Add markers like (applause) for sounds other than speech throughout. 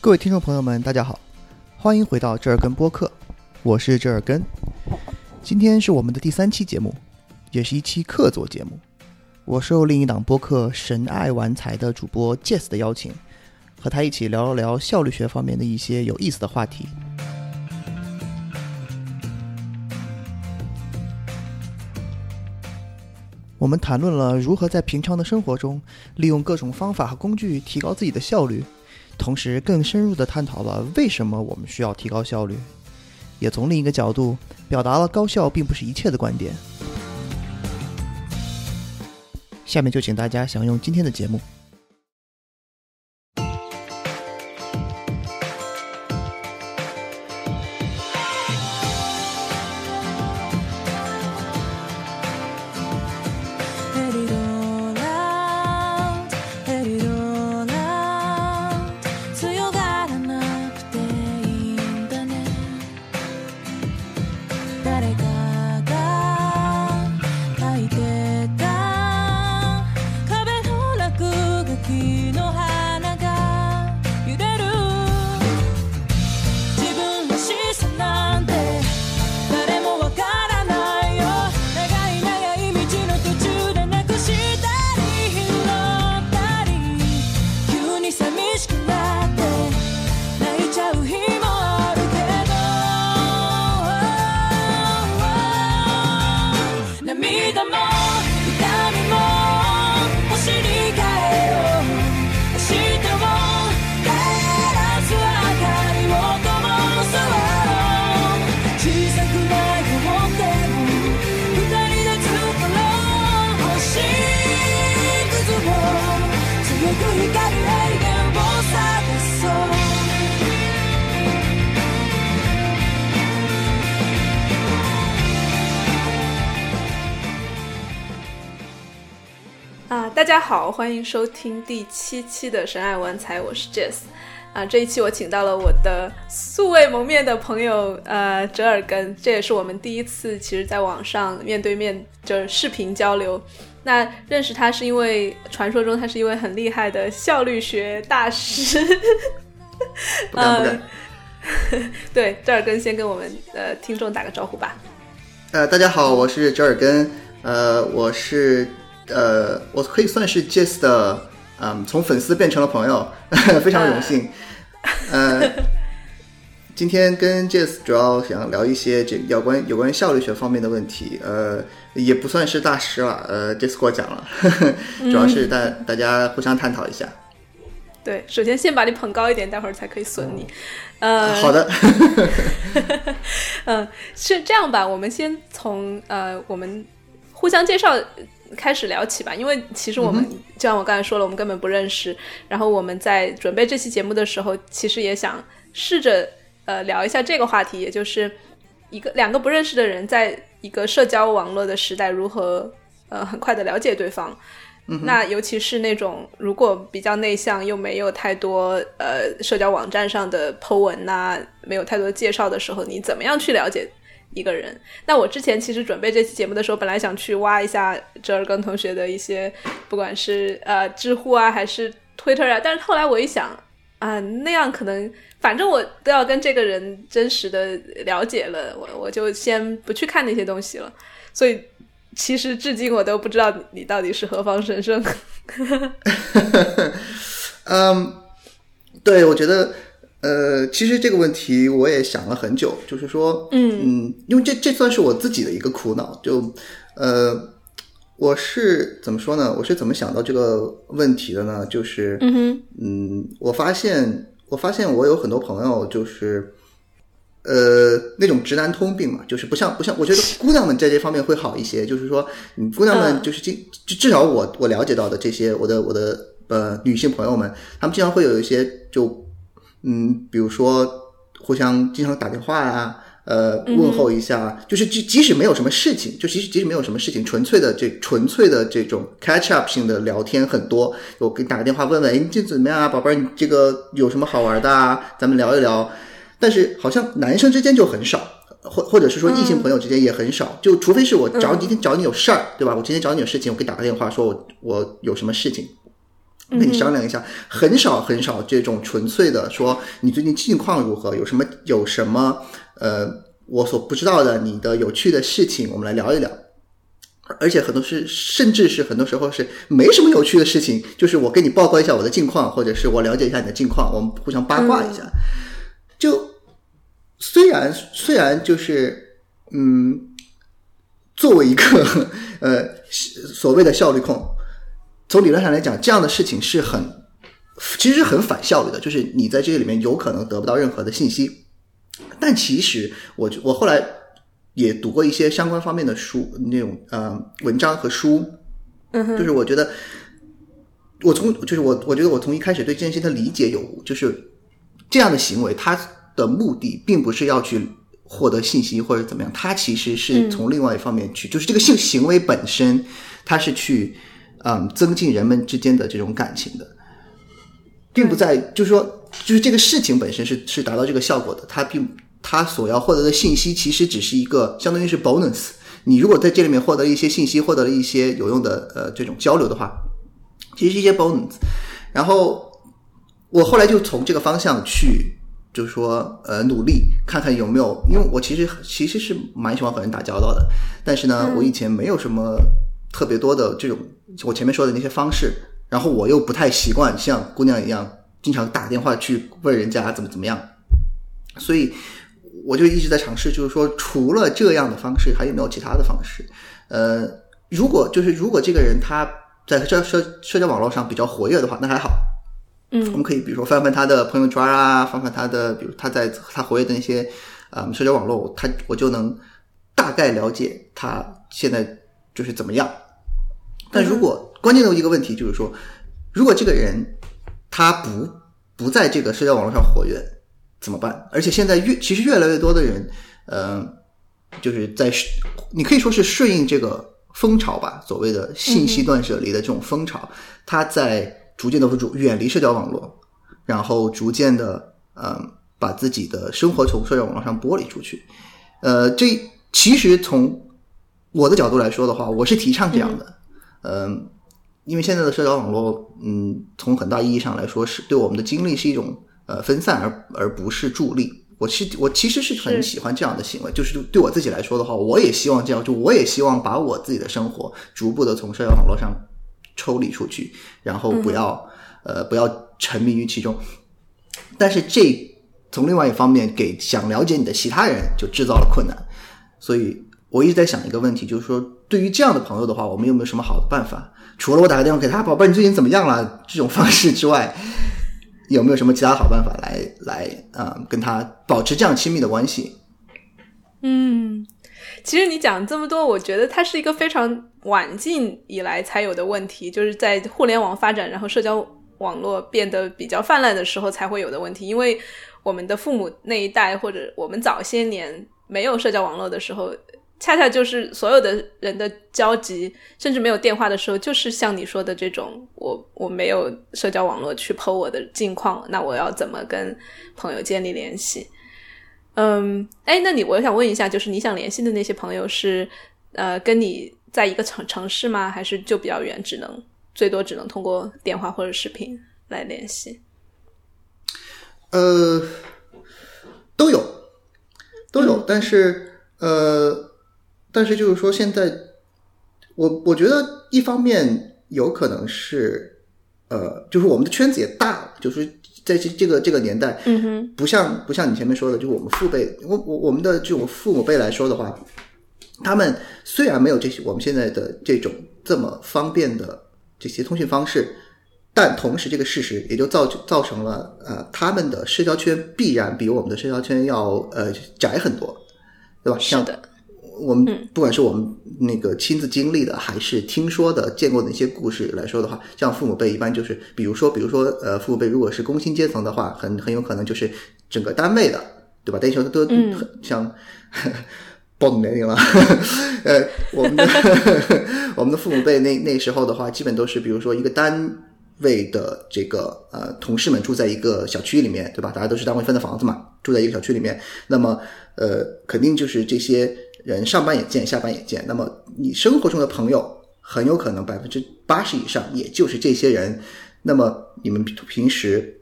各位听众朋友们，大家好，欢迎回到折耳根播客，我是折耳根。今天是我们的第三期节目，也是一期客座节目。我受另一档播客“神爱玩财”的主播 Jess 的邀请，和他一起聊了聊效率学方面的一些有意思的话题。我们谈论了如何在平常的生活中利用各种方法和工具提高自己的效率，同时更深入的探讨了为什么我们需要提高效率，也从另一个角度表达了高效并不是一切的观点。下面就请大家享用今天的节目。欢迎收听第七期的《神爱玩财》，我是 Jess。啊，这一期我请到了我的素未谋面的朋友，呃，折耳根，这也是我们第一次，其实在网上面对面就是视频交流。那认识他是因为传说中他是一位很厉害的效率学大师。不敢不敢。嗯 (laughs) 对，折耳根先跟我们呃听众打个招呼吧。呃，大家好，我是折耳根，呃，我是呃，我可以算是 Jess 的，嗯，从粉丝变成了朋友，(laughs) 非常荣幸。(laughs) 呃，今天跟 Jess 主要想聊一些这有关有关效率学方面的问题，呃，也不算是大师了，呃，Jess 给我讲了，(laughs) 主要是大大家互相探讨一下。对，首先先把你捧高一点，待会儿才可以损你。呃，好的，嗯，是这样吧？我们先从呃我们互相介绍开始聊起吧，因为其实我们、就像我刚才说了，我们根本不认识。然后我们在准备这期节目的时候，其实也想试着呃聊一下这个话题，也就是一个两个不认识的人在一个社交网络的时代如何呃很快的了解对方。那尤其是那种如果比较内向又没有太多呃社交网站上的 po 文呐、没有太多介绍的时候，你怎么样去了解一个人？那我之前其实准备这期节目的时候，本来想去挖一下折耳根同学的一些，不管是呃知乎啊还是 Twitter 啊，但是后来我一想啊、那样可能反正我都要跟这个人真实的了解了，我我就先不去看那些东西了，所以。其实至今我都不知道你你到底是何方神圣。嗯，对，我觉得，呃，其实这个问题我也想了很久，就是说，嗯嗯，因为这这算是我自己的一个苦恼，就，呃，我是怎么说呢？我是怎么想到这个问题的呢？就是，嗯我发现，我发现我有很多朋友就是。呃，那种直男通病嘛，就是不像不像，我觉得姑娘们在这方面会好一些。就是说，嗯姑娘们嗯就是经，至至少我我了解到的这些，我的我的呃女性朋友们，她们经常会有一些就嗯，比如说互相经常打电话呀、呃，问候一下，就是即即使没有什么事情，就即使即使没有什么事情，纯粹的这纯粹的这种 catch up 性的聊天很多。我给你打个电话问问，哎，你这怎么样啊，宝贝儿？你这个有什么好玩的啊？咱们聊一聊。但是好像男生之间就很少，或或者是说异性朋友之间也很少，就除非是我找你今天找你有事儿，对吧？我今天找你有事情，我给你打个电话，说我我有什么事情。跟你商量一下，很少很少这种纯粹的说你最近近况如何，有什么有什么呃我所不知道的你的有趣的事情，我们来聊一聊。而且很多是，甚至是很多时候是没什么有趣的事情，就是我跟你报告一下我的近况，或者是我了解一下你的近况，我们互相八卦一下。就虽然虽然就是嗯，作为一个 (laughs) 呃所谓的效率控，从理论上来讲，这样的事情是很其实是很反效率的，就是你在这个里面有可能得不到任何的信息。但其实我我后来也读过一些相关方面的书，那种呃文章和书，嗯哼，就是我觉得我从就是我我觉得我从一开始对这件事情的理解有就是这样的行为，它的目的并不是要去获得信息或者怎么样，它其实是从另外一方面去，就是这个性行为本身，它是去嗯增进人们之间的这种感情的，并不在就是说就是这个事情本身是是达到这个效果的，它并它所要获得的信息其实只是一个相当于是 bonus。你如果在这里面获得了一些信息，获得了一些有用的呃这种交流的话，其实是一些 bonus。然后我后来就从这个方向去，就是说呃努力看看有没有，因为我其实其实是蛮喜欢和人打交道的，但是呢，我以前没有什么特别多的这种我前面说的那些方式，然后我又不太习惯像姑娘一样经常打电话去问人家怎么怎么样，所以我就一直在尝试，就是说除了这样的方式，还有没有其他的方式？呃，如果就是如果这个人他在社社社交网络上比较活跃的话，那还好。嗯我嗯们可以比如说翻翻他的朋友圈啊，翻翻他的，比如他在他活跃的那些嗯社交网络，他我就能大概了解他现在就是怎么样。但如果关键的一个问题就是说，如果这个人他不不在这个社交网络上活跃怎么办？而且现在越其实越来越多的人，呃，就是在你可以说是顺应这个风潮吧，所谓的信息断舍离的这种风潮，他在逐渐的远离社交网络，然后逐渐的嗯把自己的生活从社交网络上剥离出去。呃，这其实从我的角度来说的话，我是提倡这样的。嗯，因为现在的社交网络，嗯，从很大意义上来说，是对我们的精力是一种呃分散，而而不是助力。我是我其实是很喜欢这样的行为，就是对我自己来说的话，我也希望这样，就我也希望把我自己的生活逐步的从社交网络上抽离出去，然后不要、呃不要沉迷于其中。但是这从另外一方面给想了解你的其他人就制造了困难，所以我一直在想一个问题，就是说对于这样的朋友的话，我们有没有什么好的办法？除了我打个电话给他，宝贝，你最近怎么样了？这种方式之外，有没有什么其他好办法来来啊、跟他保持这样亲密的关系？嗯，其实你讲这么多，我觉得它是一个非常晚近以来才有的问题，就是在互联网发展，然后社交网络变得比较泛滥的时候才会有的问题。因为我们的父母那一代，或者我们早些年没有社交网络的时候，恰恰就是所有的人的交集，甚至没有电话的时候，就是像你说的这种，我我没有社交网络去剖我的近况，那我要怎么跟朋友建立联系？嗯，哎，那你我想问一下，就是你想联系的那些朋友是呃跟你在一个城城市吗？还是就比较远，只能最多只能通过电话或者视频来联系？呃，都有，都有，但是呃，但是就是说，现在我我觉得一方面有可能是呃，就是我们的圈子也大了，就是在这这个这个年代，嗯哼，不像不像你前面说的，就是我们父辈，我我我们的这种父母辈来说的话，他们虽然没有这些我们现在的这种这么方便的这些通讯方式，但同时这个事实也就造就造成了呃他们的社交圈必然比我们的社交圈要呃窄很多，对吧？像是的，我们不管是我们那个亲自经历的，还是听说的、见过的一些故事来说的话，像父母辈一般就是，比如说，比如说，呃，父母辈如果是工薪阶层的话，很很有可能就是整个单位的，对吧？那时候都像。(laughs) 暴露年龄了，(laughs) 呃，我们的 (laughs) 我们的父母辈那那时候的话，基本都是比如说一个单位的这个呃同事们住在一个小区里面，对吧？大家都是单位分的房子嘛，住在一个小区里面，那么呃，肯定就是这些人上班也见，下班也见。那么你生活中的朋友很有可能百分之八十以上也就是这些人。那么你们平时，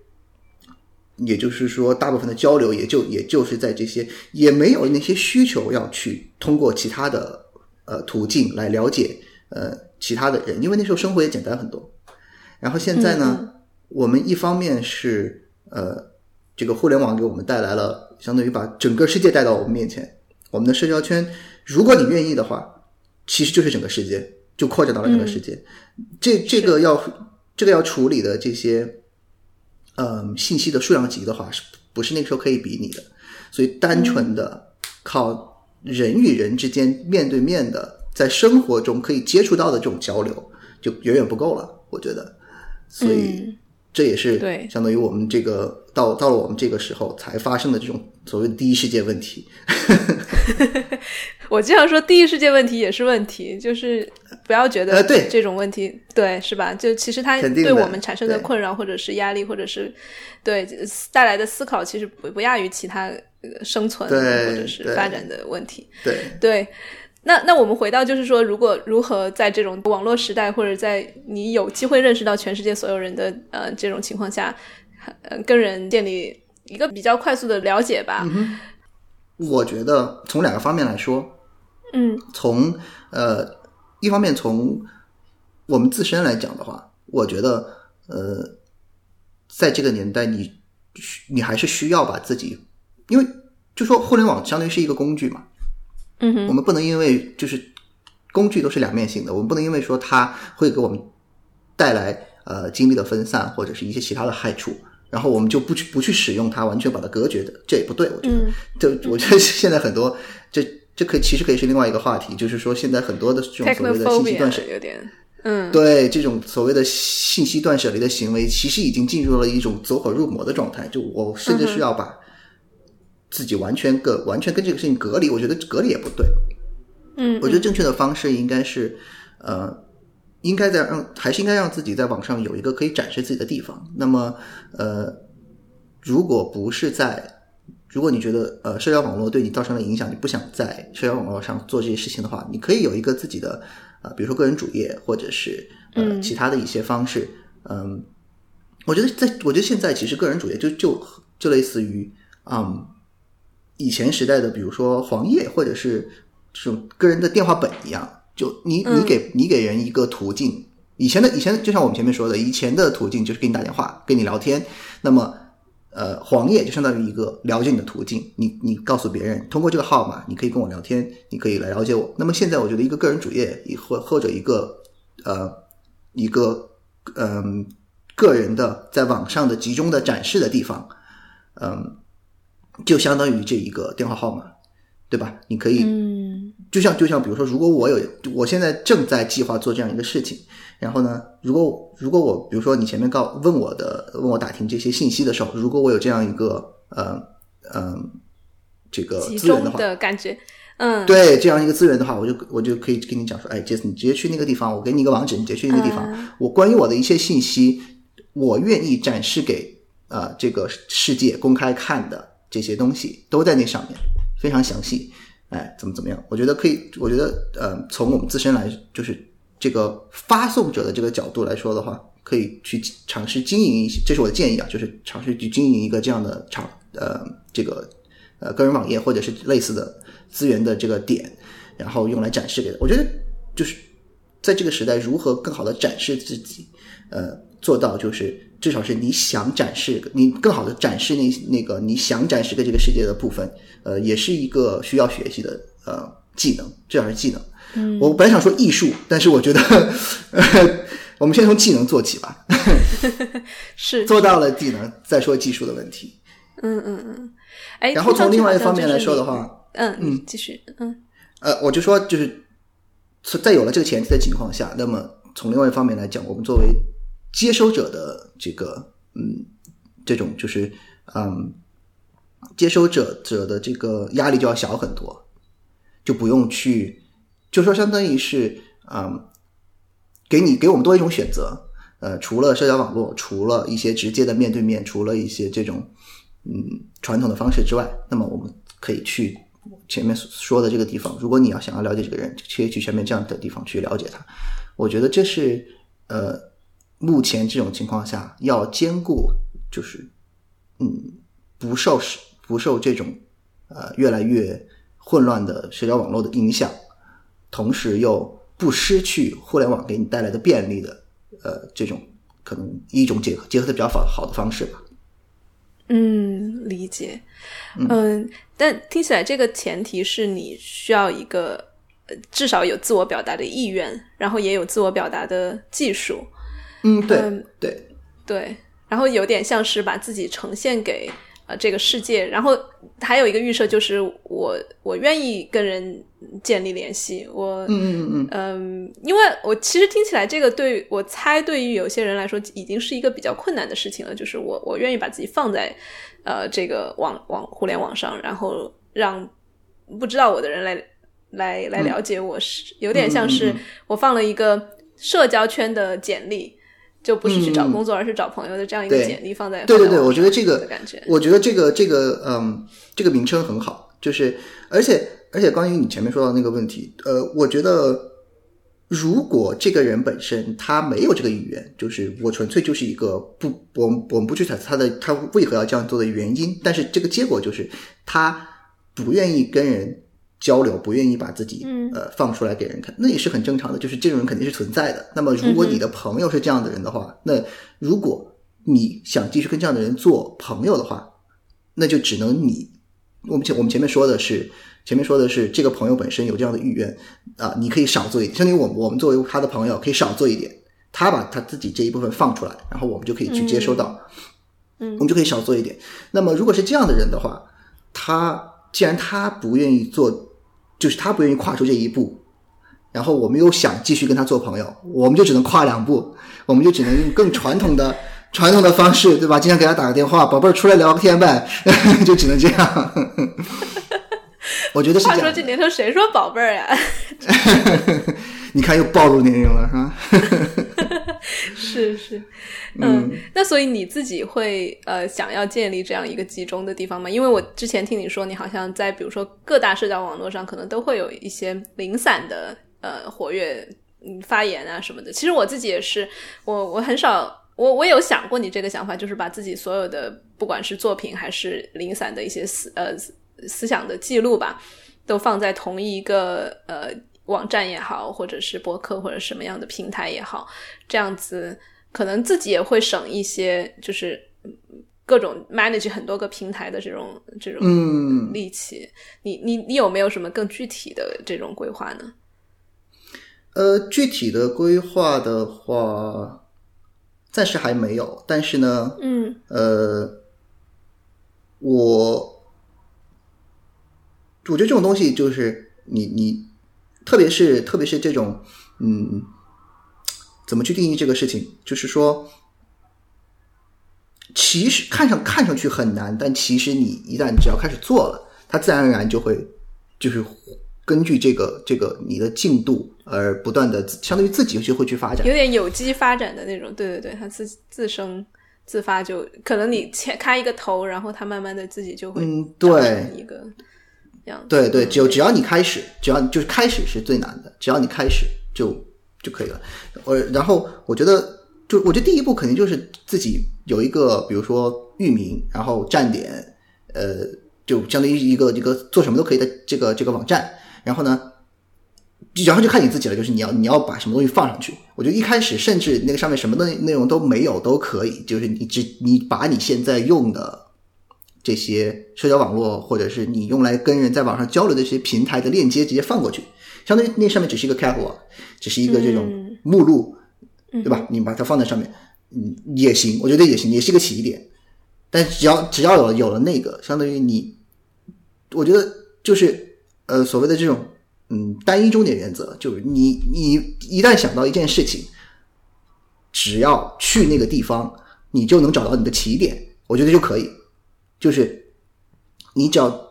也就是说，大部分的交流也就也就是在这些，也没有那些需求要去通过其他的呃途径来了解呃其他的人，因为那时候生活也简单很多。然后现在呢，我们一方面是呃这个互联网给我们带来了，相当于把整个世界带到我们面前，我们的社交圈，如果你愿意的话，其实就是整个世界，就扩展到了整个世界。这这个要这个要处理的这些，嗯，信息的数量级的话，是不是那个时候可以比拟的？所以单纯的靠人与人之间面对面的，在生活中可以接触到的这种交流，就远远不够了。我觉得，所以嗯这也是对相当于我们这个到到了我们这个时候才发生的这种所谓的第一世界问题。(laughs) 我经常说，第一世界问题也是问题，就是不要觉得这种问题，对是吧？就其实它对我们产生的困扰，或者是压力，或者是对带来的思考，其实不不亚于其他呃生存对或者是发展的问题。对，对，那那我们回到就是说，如果如何在这种网络时代，或者在你有机会认识到全世界所有人的呃这种情况下，呃，跟人建立一个比较快速的了解吧。我觉得从两个方面来说，嗯从呃一方面从我们自身来讲的话，我觉得呃在这个年代你，你还是需要把自己，因为就说互联网相当于是一个工具嘛，嗯哼我们不能因为就是工具都是两面性的，我们不能因为说它会给我们带来呃精力的分散或者是一些其他的害处，然后我们就不去不去使用它，完全把它隔绝的，这也不对，我觉得。嗯就我觉得现在很多这这可以其实可以是另外一个话题，就是说现在很多的这种所谓的信息断舍 technophobia 有点，嗯对这种所谓的信息断舍离的行为，其实已经进入了一种走火入魔的状态。就我甚至需要把自己完全个完全跟这个事情隔离，我觉得隔离也不对。嗯，我觉得正确的方式应该是，呃，应该在让还是应该让自己在网上有一个可以展示自己的地方。那么，呃，如果不是在，如果你觉得呃社交网络对你造成了影响，你不想在社交网络上做这些事情的话，你可以有一个自己的呃，比如说个人主页，或者是呃嗯其他的一些方式。嗯，我觉得在我觉得现在其实个人主页就就就类似于嗯以前时代的，比如说黄页或者是这种个人的电话本一样，就你嗯你给你给人一个途径，以前的以前就像我们前面说的，以前的途径就是给你打电话，跟你聊天，那么。呃，黄页就相当于一个了解你的途径，你你告诉别人，通过这个号码，你可以跟我聊天，你可以来了解我。那么现在，我觉得一个个人主页，或或者一个呃一个嗯、个人的在网上的集中的展示的地方，嗯，就相当于这一个电话号码，对吧？你可以嗯。就像就像比如说，如果我有我现在正在计划做这样一个事情，然后呢，如果如果我比如说你前面告问我的问我打听这些信息的时候，如果我有这样一个呃呃这个资源的话，的感觉，嗯，对这样一个资源的话，我就我就可以跟你讲说，哎，杰斯，你直接去那个地方，我给你一个网址，你直接去那个地方，嗯。我关于我的一些信息，我愿意展示给呃这个世界公开看的这些东西都在那上面，非常详细。哎，怎么怎么样？我觉得可以，我觉得呃，从我们自身来，就是这个发送者的这个角度来说的话，可以去尝试经营一些，这是我的建议啊，就是尝试去经营一个这样的场呃这个呃个人网页或者是类似的资源的这个点，然后用来展示给我觉得就是在这个时代，如何更好的展示自己，呃，做到就是至少是你想展示，你更好的展示那那个你想展示给这个世界的部分，呃，也是一个需要学习的呃技能，至少是技能。嗯，我本来想说艺术，但是我觉得，呃、我们先从技能做起吧，(laughs) 是，做到了技能再说技术的问题。嗯嗯嗯，哎，然后从另外一方面来说的话，嗯，嗯。继续，嗯。呃，我就说就是在有了这个前提的情况下，那么从另外一方面来讲，我们作为接收者的这个嗯这种就是嗯接收者者的这个压力就要小很多，就不用去就说相当于是嗯给你给我们多一种选择。呃，除了社交网络，除了一些直接的面对面，除了一些这种嗯传统的方式之外，那么我们可以去前面说的这个地方。如果你要想要了解这个人，可以去前面这样的地方去了解他。我觉得这是呃目前这种情况下要兼顾，就是嗯不受不受这种呃越来越混乱的社交网络的影响，同时又不失去互联网给你带来的便利的呃这种可能一种结合结合的比较好好的方式吧。嗯，理解。嗯，但听起来这个前提是你需要一个呃至少有自我表达的意愿，然后也有自我表达的技术。嗯，对嗯对，对，然后有点像是把自己呈现给呃这个世界，然后还有一个预设就是我我愿意跟人建立联系，我嗯嗯嗯因为我其实听起来这个对我猜对于有些人来说已经是一个比较困难的事情了，就是我我愿意把自己放在呃这个网网互联网上，然后让不知道我的人来来来了解我，是有点像是我放了一个社交圈的简历。就不是去找工作，而是找朋友的这样一个简历放在对对对，我觉得这个感觉，我觉得这个这个嗯，这个名称很好，就是而且而且关于你前面说到那个问题，呃，我觉得如果这个人本身他没有这个意愿，就是我纯粹就是一个不，我们我们不去猜测他的他为何要这样做的原因，但是这个结果就是他不愿意跟人交流，不愿意把自己嗯。呃放出来给人看，那也是很正常的，就是这种人肯定是存在的。那么如果你的朋友是这样的人的话，那如果你想继续跟这样的人做朋友的话，那就只能你，我们前我们前面说的是，前面说的是这个朋友本身有这样的意愿啊、你可以少做一点，相当于我们我们作为他的朋友可以少做一点，他把他自己这一部分放出来，然后我们就可以去接收到，嗯。我们就可以少做一点。那么如果是这样的人的话，他既然他不愿意做，就是他不愿意跨出这一步。然后我们又想继续跟他做朋友，我们就只能跨两步，我们就只能用更传统的 (laughs) 传统的方式，对吧？经常给他打个电话，宝贝儿出来聊个天呗，(laughs) 就只能这样。(laughs) 我觉得是这样话说这。年头谁说宝贝儿呀？你看又暴露年龄了，是吧？(laughs) (laughs) 是是，嗯，那所以你自己会呃想要建立这样一个集中的地方吗？因为我之前听你说，你好像在比如说各大社交网络上，可能都会有一些零散的呃活跃嗯发言啊什么的。其实我自己也是，我我很少。我我有想过你这个想法，就是把自己所有的不管是作品还是零散的一些思呃思思想的记录吧，都放在同一个呃网站也好，或者是博客或者什么样的平台也好，这样子可能自己也会省一些，就是嗯各种 manage 很多个平台的这种这种嗯力气。你你你有没有什么更具体的这种规划呢？呃，具体的规划的话，暂时还没有。但是呢，嗯呃，我我觉得这种东西就是你你，特别是特别是这种，嗯，怎么去定义这个事情？就是说，其实看上看上去很难，但其实你一旦只要开始做了，它自然而然就会就是根据这个这个你的进度而不断的，相当于自己就会去发展有。点有机发展的那种，对对对，它自自生自发就可能你切开一个头，然后它慢慢的自己就会嗯对一个样子。对对，嗯只有只要你开始，只要就是开始是最难的，只要你开始就就可以了。我然后我觉得，就我觉得第一步肯定就是自己有一个，比如说域名，然后站点，呃，就相当于一个一个做什么都可以的这个这个网站。然后呢，然后就看你自己了，就是你要你要把什么东西放上去。我觉得一开始甚至那个上面什么的内容都没有都可以，就是你只你把你现在用的这些社交网络，或者是你用来跟人在网上交流的这些平台的链接直接放过去，相当于那上面只是一个 catalog，只是一个这种嗯目录，对吧？你把它放在上面，嗯，也行，我觉得也行，也是一个起点。但只要只要有了有了那个，相当于你，我觉得就是呃所谓的这种嗯单一终点原则，就是你你一旦想到一件事情，只要去那个地方，你就能找到你的起点，我觉得就可以。就是你只要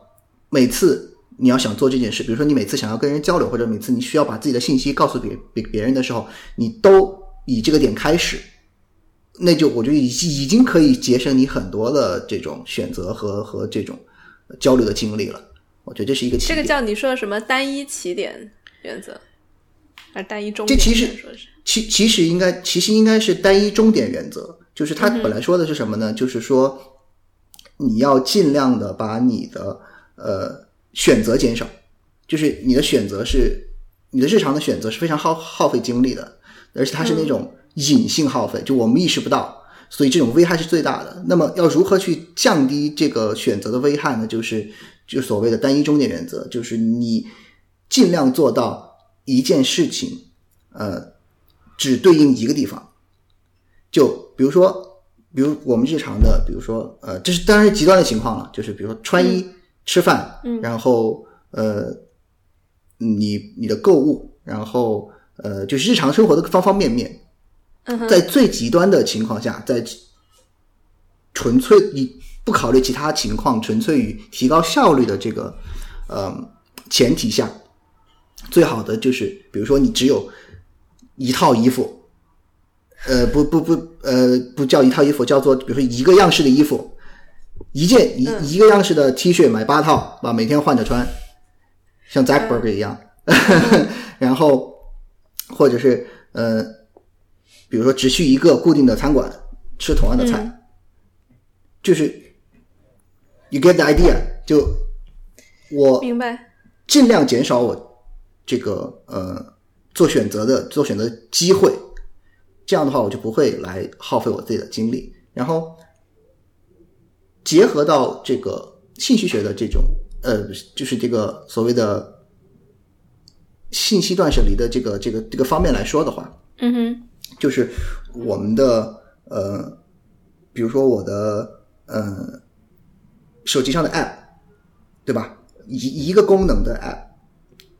每次你要想做这件事，比如说你每次想要跟人交流，或者每次你需要把自己的信息告诉别别别人的时候，你都以这个点开始，那就我觉得已已经可以节省你很多的这种选择和和这种交流的精力了。我觉得这是一个起点。这个叫你说的什么单一起点原则？单一终点？这其实其其实应该其实应该是单一终点原则，就是他本来说的是什么呢？就是说你要尽量的把你的呃选择减少，就是你的选择是你的日常的选择是非常耗耗费精力的，而且它是那种隐性耗费，就我们意识不到，所以这种危害是最大的。那么要如何去降低这个选择的危害呢？就是就所谓的单一终点原则，就是你尽量做到一件事情，呃，只对应一个地方。就比如说，比如我们日常的，比如说，呃，这是当然是极端的情况了，就是比如说穿衣、吃饭，嗯。然后呃，你你的购物，然后呃，就是日常生活的方方面面，在最极端的情况下，在纯粹你不考虑其他情况，纯粹于提高效率的这个呃前提下，最好的就是，比如说你只有一套衣服，呃，不不不，呃，不叫一套衣服，叫做比如说一个样式的衣服，一件一、一个样式的 T 恤买八套，吧，每天换着穿，像 Zackberg 一样，(laughs) 然后或者是呃，比如说只去一个固定的餐馆吃同样的菜，嗯。就是 you get the idea，就我明白。尽量减少我这个呃做选择的做选择的机会，这样的话我就不会来耗费我自己的精力。然后结合到这个信息学的这种呃，就是这个所谓的信息断舍离的这个这个这个方面来说的话，嗯哼，就是我们的呃，比如说我的呃手机上的 app，对吧？一一个功能的 app，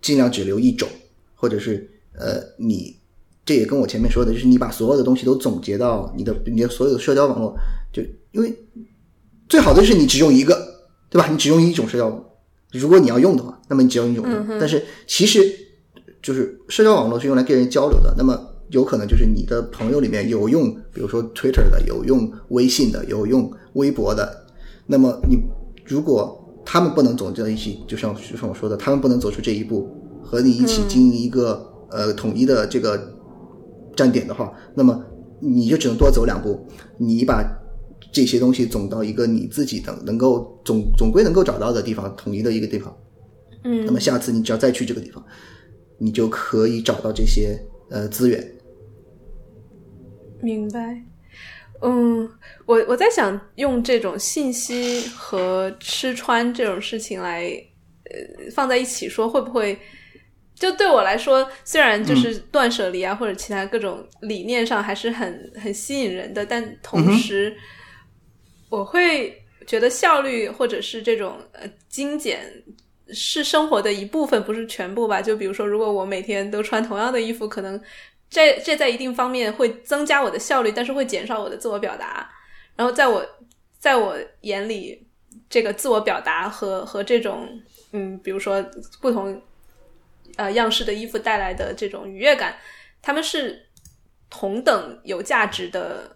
尽量只留一种，或者是呃，你这也跟我前面说的，就是你把所有的东西都总结到你的你的所有的社交网络，就因为最好的是你只用一个，对吧？你只用一种社交网络，如果你要用的话，那么你只用一种用。但是其实就是社交网络是用来跟人交流的，那么有可能就是你的朋友里面有用，比如说 Twitter 的，有用微信的，有用微博的，那么你如果他们不能走在一起，就像就像我说的，他们不能走出这一步，和你一起经营一个、呃统一的这个站点的话，那么你就只能多走两步，你把这些东西总到一个你自己的能够总总归能够找到的地方，统一的一个地方。嗯那么下次你只要再去这个地方，你就可以找到这些呃资源。明白。嗯，我我在想用这种信息和吃穿这种事情来呃放在一起说，会不会就对我来说，虽然就是断舍离啊、或者其他各种理念上还是很很吸引人的，但同时我会觉得效率或者是这种呃精简是生活的一部分，不是全部吧？就比如说，如果我每天都穿同样的衣服，可能这这在一定方面会增加我的效率，但是会减少我的自我表达。然后在我在我眼里，这个自我表达和和这种嗯，比如说不同呃样式的衣服带来的这种愉悦感，他们是同等有价值的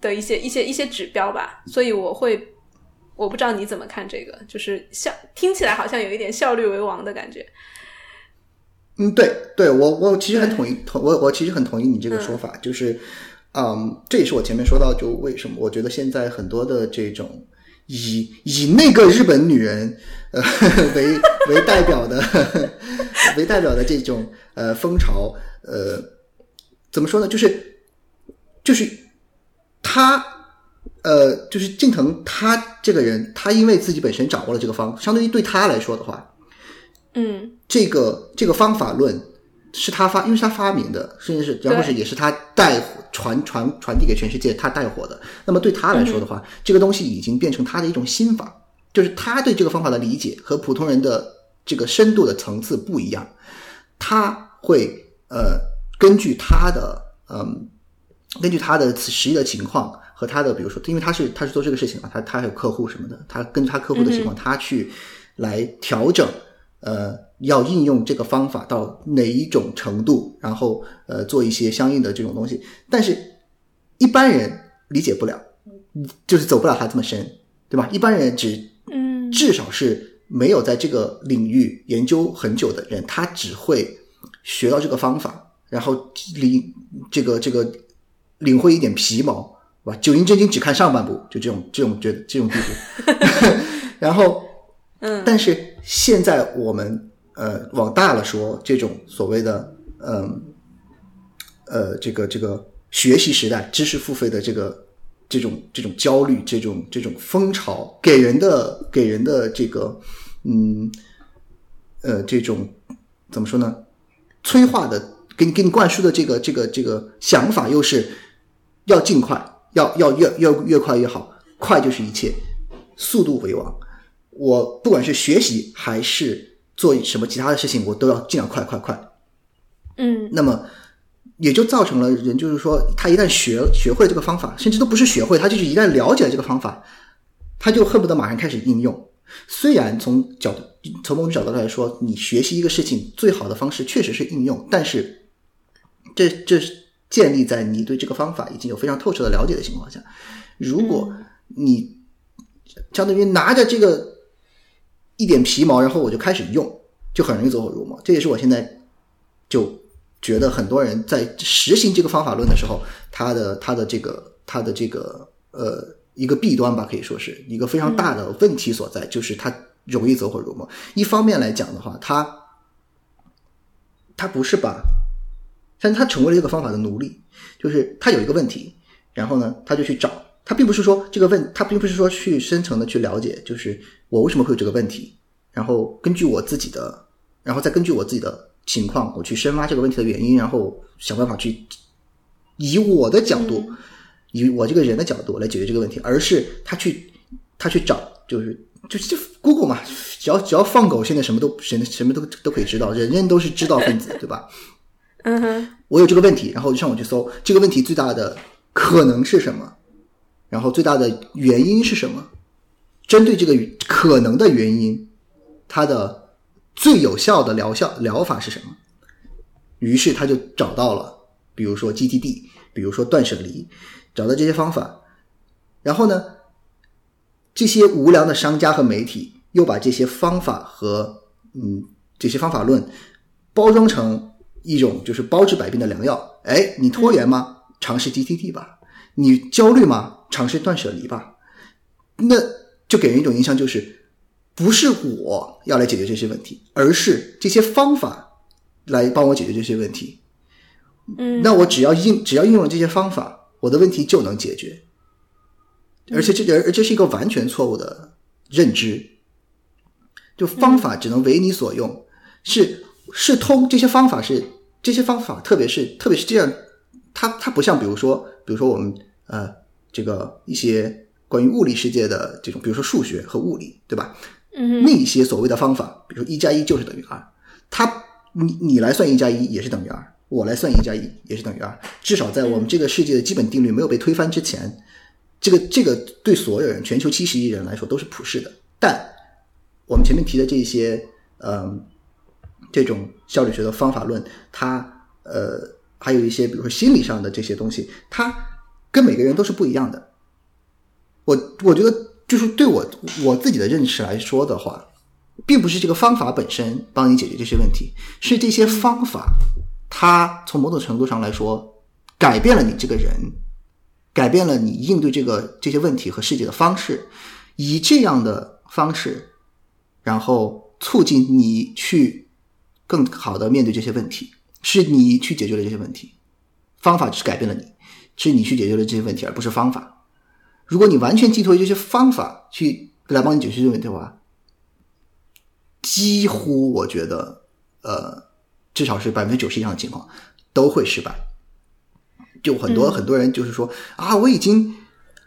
的一些一些一些指标吧。所以我会。我不知道你怎么看这个，就是效听起来好像有一点效率为王的感觉。嗯，对对，我我其实很同意，同我我其实很同意你这个说法，就是，嗯，这也是我前面说到，就为什么我觉得现在很多的这种以以那个日本女人呃为为代表的 (laughs) 为代表的这种呃风潮，呃，怎么说呢？就是就是他。呃，就是近藤他这个人，他因为自己本身掌握了这个方，相对于对他来说的话，嗯这个这个方法论是他发，因为是他发明的，甚至是然后是也是他带火传传传递给全世界，他带火的。那么对他来说的话，这个东西已经变成他的一种心法，就是他对这个方法的理解和普通人的这个深度的层次不一样，他会呃根据他的嗯、根据他的实际的情况和他的比如说，因为他是他是做这个事情嘛，他他还有客户什么的，他根据他客户的情况，他去来调整。呃，要应用这个方法到哪一种程度，然后呃做一些相应的这种东西，但是一般人理解不了，就是走不了他这么深，对吧？一般人只嗯至少是没有在这个领域研究很久的人，他只会学到这个方法，然后领这个这个领会一点皮毛，是吧？九阴真经只看上半部，就这种这种觉得这种地步。(laughs) 然后，嗯，但是现在我们呃往大了说，这种所谓的嗯呃这个这个学习时代知识付费的这个这种这种焦虑，这种这种风潮，给人的给人的这个嗯呃这种怎么说呢？催化的给你给你灌输的这个这个这个想法，又是要尽快，要要越要越快越好，快就是一切，速度为王。我不管是学习还是做什么其他的事情，我都要尽量快快快。嗯那么也就造成了人就是说，他一旦学学会这个方法，甚至都不是学会，他就是一旦了解了这个方法，他就恨不得马上开始应用。虽然从角度从某种角度来说，你学习一个事情最好的方式确实是应用，但是这这是建立在你对这个方法已经有非常透彻的了解的情况下。如果你相当于拿着这个一点皮毛，然后我就开始用，就很容易走火入魔。这也是我现在就觉得很多人在实行这个方法论的时候，他的他的这个他的这个呃一个弊端吧，可以说是一个非常大的问题所在，就是他容易走火入魔。一方面来讲的话，他他不是把，但他成为了这个方法的奴隶，就是他有一个问题，然后呢，他就去找。他并不是说这个问，他并不是说去深层的去了解，就是我为什么会有这个问题，然后根据我自己的，然后再根据我自己的情况，我去深挖这个问题的原因，然后想办法去以我的角度，以我这个人的角度来解决这个问题，而是他去他去找，就是就是就 Google 嘛，只要只要放狗，现在什么都什么什么都都可以知道，人人都是知道分子，(laughs) 对吧？嗯哼，我有这个问题，然后我就上网去搜这个问题最大的可能是什么，然后最大的原因是什么？针对这个可能的原因，它的最有效的疗效疗法是什么？于是他就找到了，比如说 GTD，比如说断舍离，找到这些方法，然后呢，这些无良的商家和媒体又把这些方法和嗯这些方法论包装成一种就是包治百病的良药。哎，你拖延吗？尝试 GTD 吧。你焦虑吗？尝试断舍离吧。那就给人一种印象，就是不是我要来解决这些问题，而是这些方法来帮我解决这些问题。嗯，那我只要应只要应用了这些方法，我的问题就能解决。而且这而而这是一个完全错误的认知，就方法只能为你所用，是是通这些方法是这些方法，特别是特别是这样，它它不像比如说比如说我们呃这个一些关于物理世界的这种，比如说数学和物理，对吧？嗯那一些所谓的方法，比如说一加一就是等于二，它你你来算一加一也是等于二，我来算一加一也是等于二，至少在我们这个世界的基本定律没有被推翻之前，这个这个对所有人，全球七十亿人来说都是普世的。但我们前面提的这些，嗯、这种效率学的方法论，它呃还有一些比如说心理上的这些东西，它跟每个人都是不一样的。我我觉得就是对我我自己的认识来说的话，并不是这个方法本身帮你解决这些问题，是这些方法它从某种程度上来说改变了你这个人，改变了你应对这个这些问题和世界的方式，以这样的方式，然后促进你去更好的面对这些问题，是你去解决了这些问题，方法只是改变了你，是你去解决了这些问题，而不是方法。如果你完全寄托于这些方法去来帮你解决这些问题的话，几乎我觉得，呃，至少是百分之九十以上的情况都会失败。就很多、嗯很多人就是说啊，我已经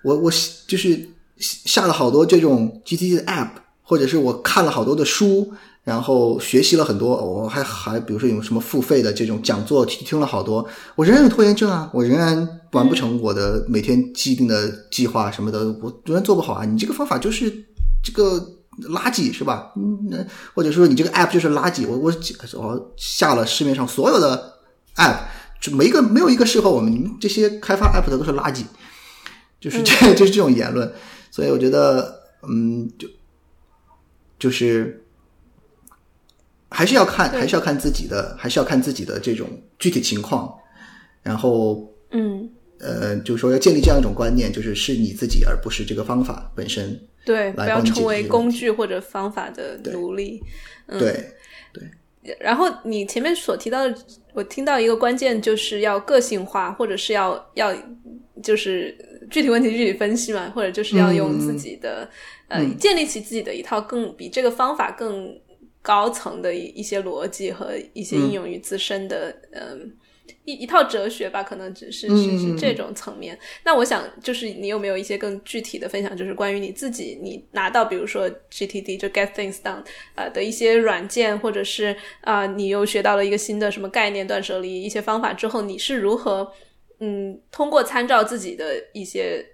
我我就是下了好多这种 GTD 的 app，或者是我看了好多的书，然后学习了很多，我还还比如说有什么付费的这种讲座，听听了好多，我仍然有拖延症啊，我仍然完不成我的每天既定的计划什么的，我仍然做不好啊。你这个方法就是这个垃圾是吧？嗯，那或者说你这个 app 就是垃圾，我我我下了市面上所有的 app，就没一个没有一个适合我们，你们这些开发 app 的都是垃圾，就是这、就是这种言论，所以我觉得，嗯，就就是还是要看，还是要看自己的，还是要看自己的这种具体情况，然后嗯，呃，就是说要建立这样一种观念，就是是你自己，而不是这个方法本身。对，不要成为工具或者方法的奴隶。嗯。对，然后你前面所提到的，我听到一个关键就是要个性化，或者是要要就是具体问题具体分析嘛，或者就是要用自己的、呃建立起自己的一套更比这个方法更高层的一一些逻辑和一些应用于自身的嗯。一一套哲学吧，可能只是是是这种层面。那我想，就是你有没有一些更具体的分享，就是关于你自己，你拿到比如说 GTD 就 Get Things Done 呃的一些软件，或者是啊、你又学到了一个新的什么概念断舍离一些方法之后，你是如何嗯通过参照自己的一些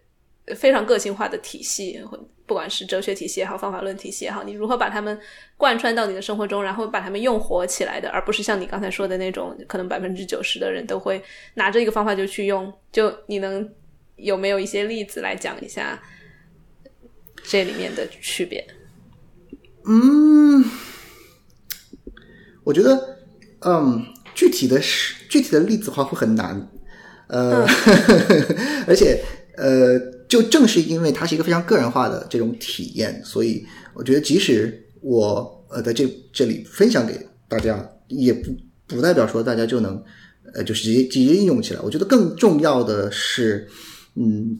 非常个性化的体系，或不管是哲学体系也好，方法论体系也好，你如何把它们贯穿到你的生活中，然后把它们用活起来的，而不是像你刚才说的那种，可能百分之九十的人都会拿着一个方法就去用。就你能有没有一些例子来讲一下这里面的区别？嗯，我觉得，嗯，具体的是具体的例子的话会很难，呃，(laughs) 而且呃，就正是因为它是一个非常个人化的这种体验，所以我觉得即使我呃在这这里分享给大家，也不不代表说大家就能呃就是直接直接应用起来。我觉得更重要的是，嗯，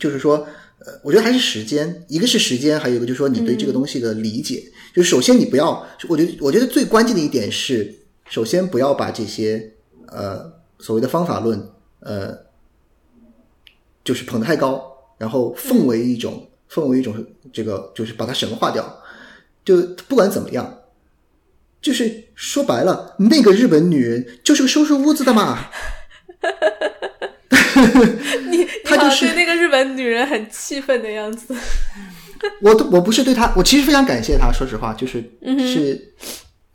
就是说。呃，我觉得还是时间，一个是时间，还有一个就是说你对这个东西的理解。就是首先你不要，我觉得我觉得最关键的一点是，首先不要把这些呃所谓的方法论呃就是捧得太高，然后奉为一种、奉为一种这个就是把它神化掉。就不管怎么样，就是说白了，那个日本女人就是个收拾屋子的嘛。(laughs) 你 (laughs) 你他就是对那个日本女人很气愤的样子。(laughs) 我都我不是对她，我其实非常感谢她。说实话，就是、是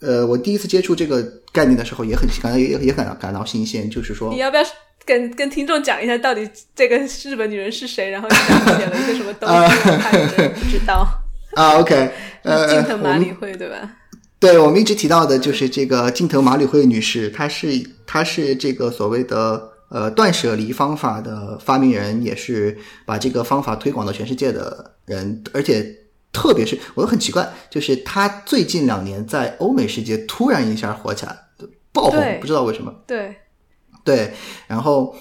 呃，我第一次接触这个概念的时候，也很感到也也感到感到新鲜。就是说你，要不要跟跟听众讲一下，到底这个日本女人是谁？然后你讲写了一些什么东西？我怕有人不知道。(laughs) 啊，OK，(laughs) 呃，近藤我们麻里惠对吧？对我们一直提到的就是这个近藤麻里惠女士，她是她是这个所谓的呃断舍离方法的发明人，也是把这个方法推广到全世界的人，而且特别是我很奇怪，就是她最近两年在欧美世界突然一下火起来，爆红，不知道为什么。对对，然后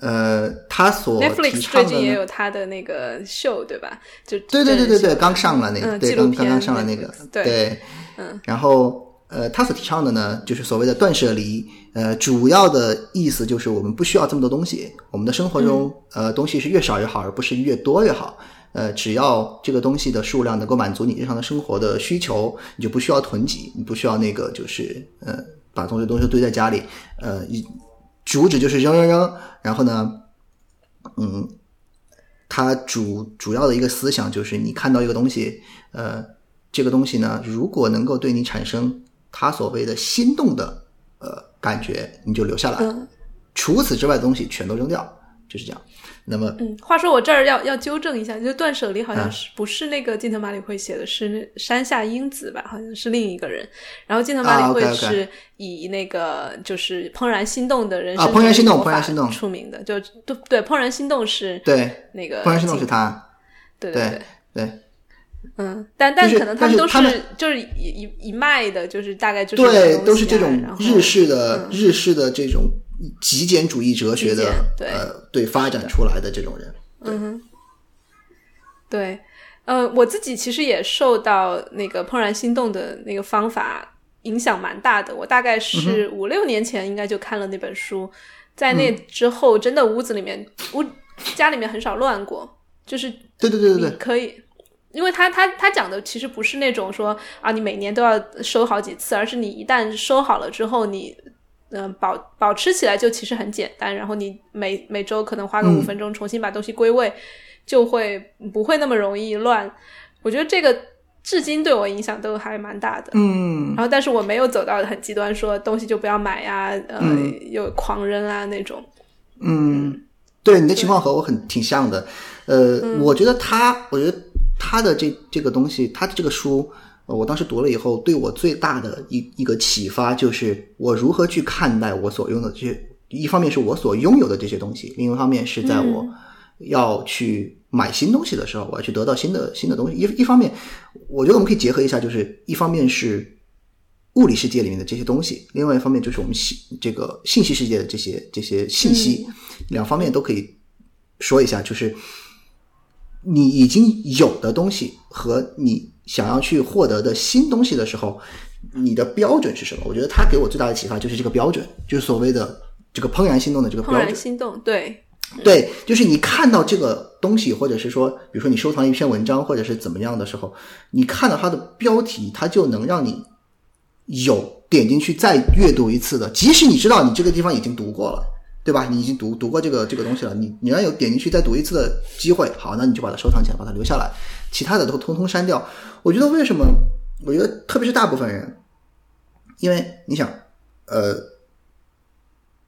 呃，他所提，Netflix 最倡的也有他的那个秀，对吧？就对对对对对，刚上了那个，嗯对，刚刚刚上了那个对对，嗯，然后呃，他所提倡的呢，就是所谓的断舍离，呃，主要的意思就是我们不需要这么多东西，我们的生活中、嗯呃东西是越少越好，而不是越多越好。呃，只要这个东西的数量能够满足你日常的生活的需求，你就不需要囤积，你不需要那个就是呃把东西东西堆在家里，呃，一主旨就是扔扔扔，然后呢，嗯，它主主要的一个思想就是，你看到一个东西，呃，这个东西呢，如果能够对你产生它所谓的心动的呃感觉，你就留下来；嗯除此之外的东西全都扔掉，就是这样。那么，嗯，话说我这儿要要纠正一下，就断舍离好啊像是、不是那个近藤麻里惠写的，是那山下英子吧？好像是另一个人。然后近藤麻啊里惠是以那个就是怦然心动的人啊生怦然心动怦然心动出名的，就对对，怦然心动是对，那个怦然心动是近他，对对对。对嗯，但但是可能他们都但是就是一一一脉的，就是大概就是对，都是这种日式的、嗯日式的这种极简主义哲学的对呃对发展出来的这种人。嗯哼，对，呃，我自己其实也受到那个怦然心动的那个方法影响蛮大的。我大概嗯是五六年前应该就看了那本书，在那之后，真的屋子里面屋家里面很少乱过，就是对对对对对，可以，因为他他他讲的其实不是那种说啊，你每年都要收好几次，而是你一旦收好了之后，你嗯、呃保保持起来就其实很简单，然后你每每周可能花个五嗯分钟重新把东西归位，就会不会那么容易乱。我觉得这个至今对我影响都还蛮大的。嗯然后，但是我没有走到很极端，说东西就不要买呀，呃，嗯有狂扔啊那种。嗯，对，你的情况和我很挺像的。呃，嗯我觉得他，我觉得他的这这个东西，他的这个书，呃我当时读了以后，对我最大的一一个启发就是我如何去看待我所拥有的这些，一方面是我所拥有的这些东西，另一方面是在我要去买新东西的时候，我要去得到新的新的东西。一一方面，我觉得我们可以结合一下，就是一方面是物理世界里面的这些东西，另外一方面就是我们信这个信息世界的这些这些信息，两方面都可以说一下，就是你已经有的东西和你想要去获得的新东西的时候，你的标准是什么？我觉得他给我最大的启发就是这个标准，就是所谓的这个怦然心动的这个怦标准。然心动，对，对，就是你看到这个东西，或者是说，比如说你收藏一篇文章，或者是怎么样的时候，你看到它的标题，它就能让你有点进去再阅读一次的，即使你知道你这个地方已经读过了，对吧？你已经读读过这个这个东西了，你你要有点进去再读一次的机会，好，那你就把它收藏起来，把它留下来，其他的都通通删掉。我觉得为什么？我觉得特别是大部分人，因为你想，呃，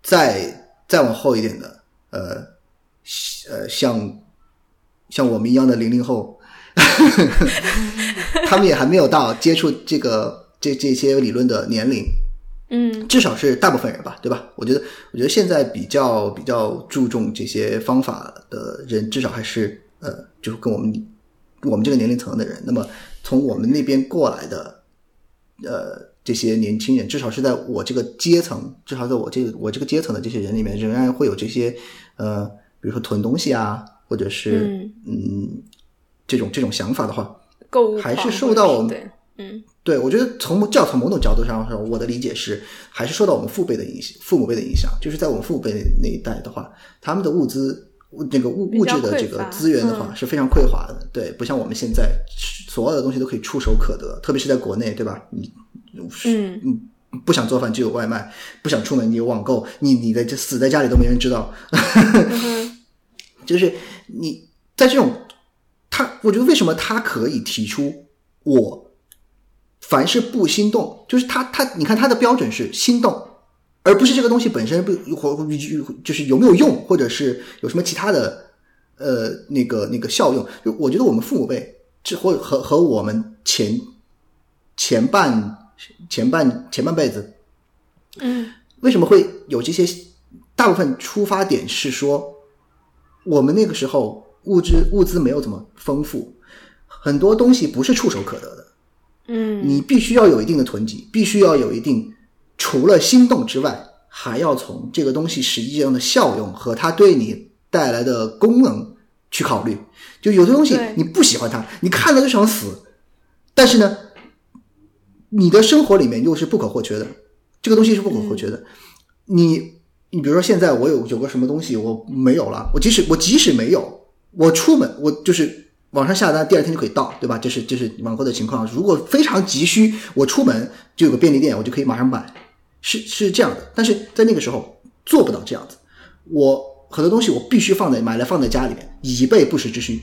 再再往后一点的，呃，呃，像像我们一样的零零后，(laughs) 他们也还没有到接触这个这这些理论的年龄，嗯至少是大部分人吧，对吧？我觉得，我觉得现在比较比较注重这些方法的人，至少还是呃，就是跟我们我们这个年龄层的人。那么从我们那边过来的，呃，这些年轻人，至少是在我这个阶层，至少在我这个我这个阶层的这些人里面，仍然会有这些呃，比如说囤东西啊，或者是嗯嗯这种这种想法的话，购物还是受到我们对，嗯对，我觉得从教从某种角度上说，我的理解是，还是受到我们父辈的影响，父母辈的影响。就是在我们父母辈那一代的话，他们的物资、那个物物质的这个资源的话、嗯是非常匮乏的。对，不像我们现在所有的东西都可以触手可得，特别是在国内，对吧？你嗯嗯不想做饭就有外卖，不想出门你有网购，你你的就死在家里都没人知道。(laughs) 就是你在这种他，我觉得为什么他可以提出我凡是不心动，就是他他你看他的标准是心动，而不是这个东西本身不或就是有没有用，或者是有什么其他的呃那个那个效用。就我觉得我们父母辈这或和和我们前前半前半前半辈子嗯为什么会有这些？大部分出发点是说，我们那个时候物质物资没有这么丰富，很多东西不是触手可得的，嗯，你必须要有一定的囤积，必须要有一定除了心动之外，还要从这个东西实际上的效用和它对你带来的功能去考虑。就有的东西你不喜欢它，你看了就想死，但是呢，你的生活里面又是不可或缺的，这个东西是不可或缺的。你你比如说现在我有有个什么东西我没有了，我即使我即使没有，我出门我就是网上下单，第二天就可以到，对吧？这是这是网购的情况。如果非常急需，我出门就有个便利店，我就可以马上买，是是这样的。但是在那个时候做不到这样子，我很多东西我必须放在买来放在家里面，以备不时之需。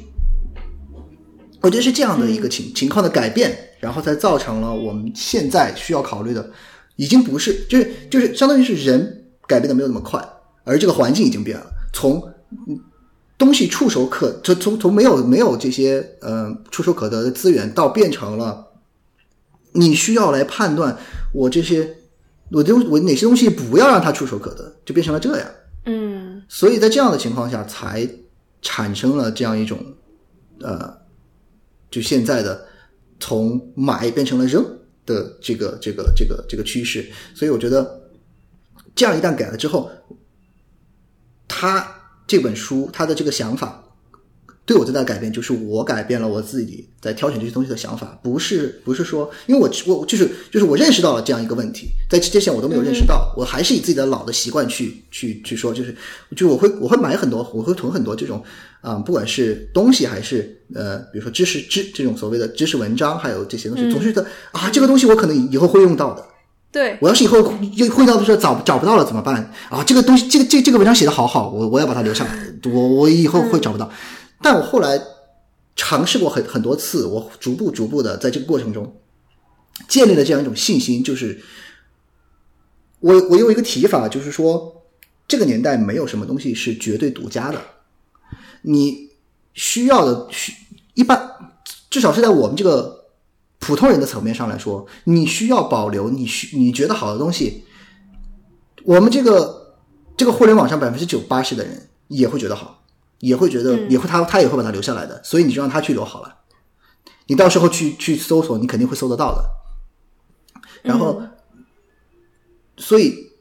我觉得是这样的一个情、情况的改变，然后才造成了我们现在需要考虑的，已经不是就是就是相当于是人改变的没有那么快，而这个环境已经变了，从嗯东西触手可从从从没有没有这些呃触手可得的资源，到变成了你需要来判断我这些我东我哪些东西不要让它触手可得，就变成了这样。嗯所以在这样的情况下，才产生了这样一种呃，就现在的从买变成了扔的这个这个这个这个趋势。所以我觉得，这样一旦改了之后，他这本书他的这个想法。对我最大的改变就是我改变了我自己在挑选这些东西的想法，不是不是说，因为我我就是就是我认识到了这样一个问题，在之前我都没有认识到，我还是以自己的老的习惯去去去说，就是就我会我会买很多，我会囤很多这种啊、不管是东西还是呃，比如说知识知这种所谓的知识文章，还有这些东西，总是觉得啊，这个东西我可能以后会用到的，对，我要是以后又会到的时候找找不到了怎么办啊？这个东西，这个这这个文章写的好好，我我要把它留下来，我我以后会找不到。但我后来尝试过很很多次，我逐步逐步的在这个过程中建立了这样一种信心，就是我我有一个提法，就是说这个年代没有什么东西是绝对独家的，你需要的需一般至少是在我们这个普通人的层面上来说，你需要保留你需你觉得好的东西。我们这个这个互联网上百分之九八十的人也会觉得好，也会觉得、也会他他也会把它留下来的，所以你就让他去留好了。你到时候去去搜索，你肯定会搜得到的。然后，所以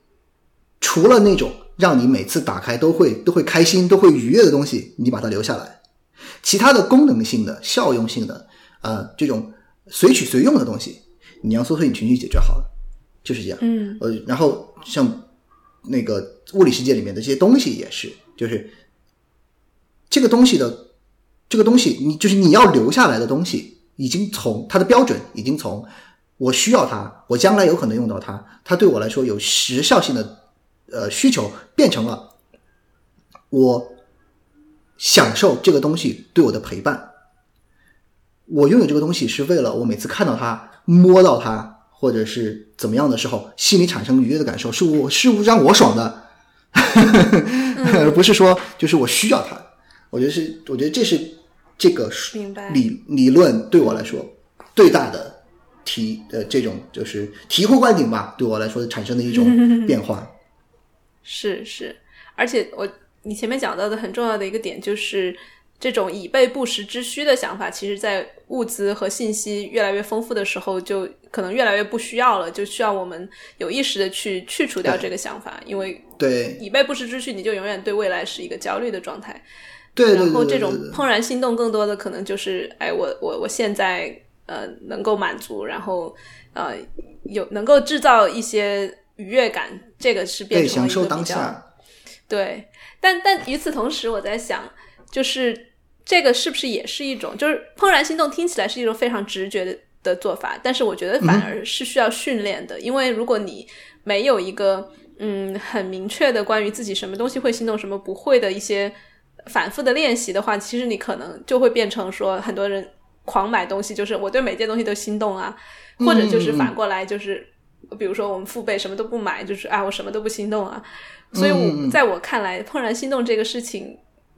除了那种让你每次打开都会都会开心、都会愉悦的东西，你把它留下来。其他的功能性的、效用性的，呃，这种随取随用的东西，你让搜索引擎去解决好了，就是这样。嗯呃，然后像那个物理世界里面的这些东西也是，就是这个东西的这个东西，你就是你要留下来的东西，已经从它的标准已经从我需要它，我将来有可能用到它，它对我来说有时效性的呃需求，变成了我享受这个东西对我的陪伴。我拥有这个东西是为了我每次看到它、摸到它，或者是怎么样的时候，心里产生愉悦的感受，是我是让我爽的，(laughs) 而不是说就是我需要它。我觉得是，我觉得这是这个理理论对我来说最大的提呃这种就是醍醐灌顶吧，对我来说产生的一种 (laughs) 变化。是是，而且我你前面讲到的很重要的一个点就是。这种以备不时之需的想法，其实，在物资和信息越来越丰富的时候，就可能越来越不需要了，就需要我们有意识的去去除掉这个想法，因为对以备不时之需，你就永远对未来是一个焦虑的状态。对对对然后这种怦然心动，更多的可能就是，哎，我我我现在呃能够满足，然后呃有能够制造一些愉悦感，这个是变成享受成了一个比较当下。对，但但与此同时，我在想，就是这个是不是也是一种，就是怦然心动听起来是一种非常直觉的的做法，但是我觉得反而是需要训练的，因为如果你没有一个嗯很明确的关于自己什么东西会心动，什么不会的一些反复的练习的话，其实你可能就会变成说很多人狂买东西，就是我对每件东西都心动啊，或者就是反过来就是。比如说，我们父辈什么都不买，就是啊，我什么都不心动啊。所以我，在我看来，怦然心动这个事情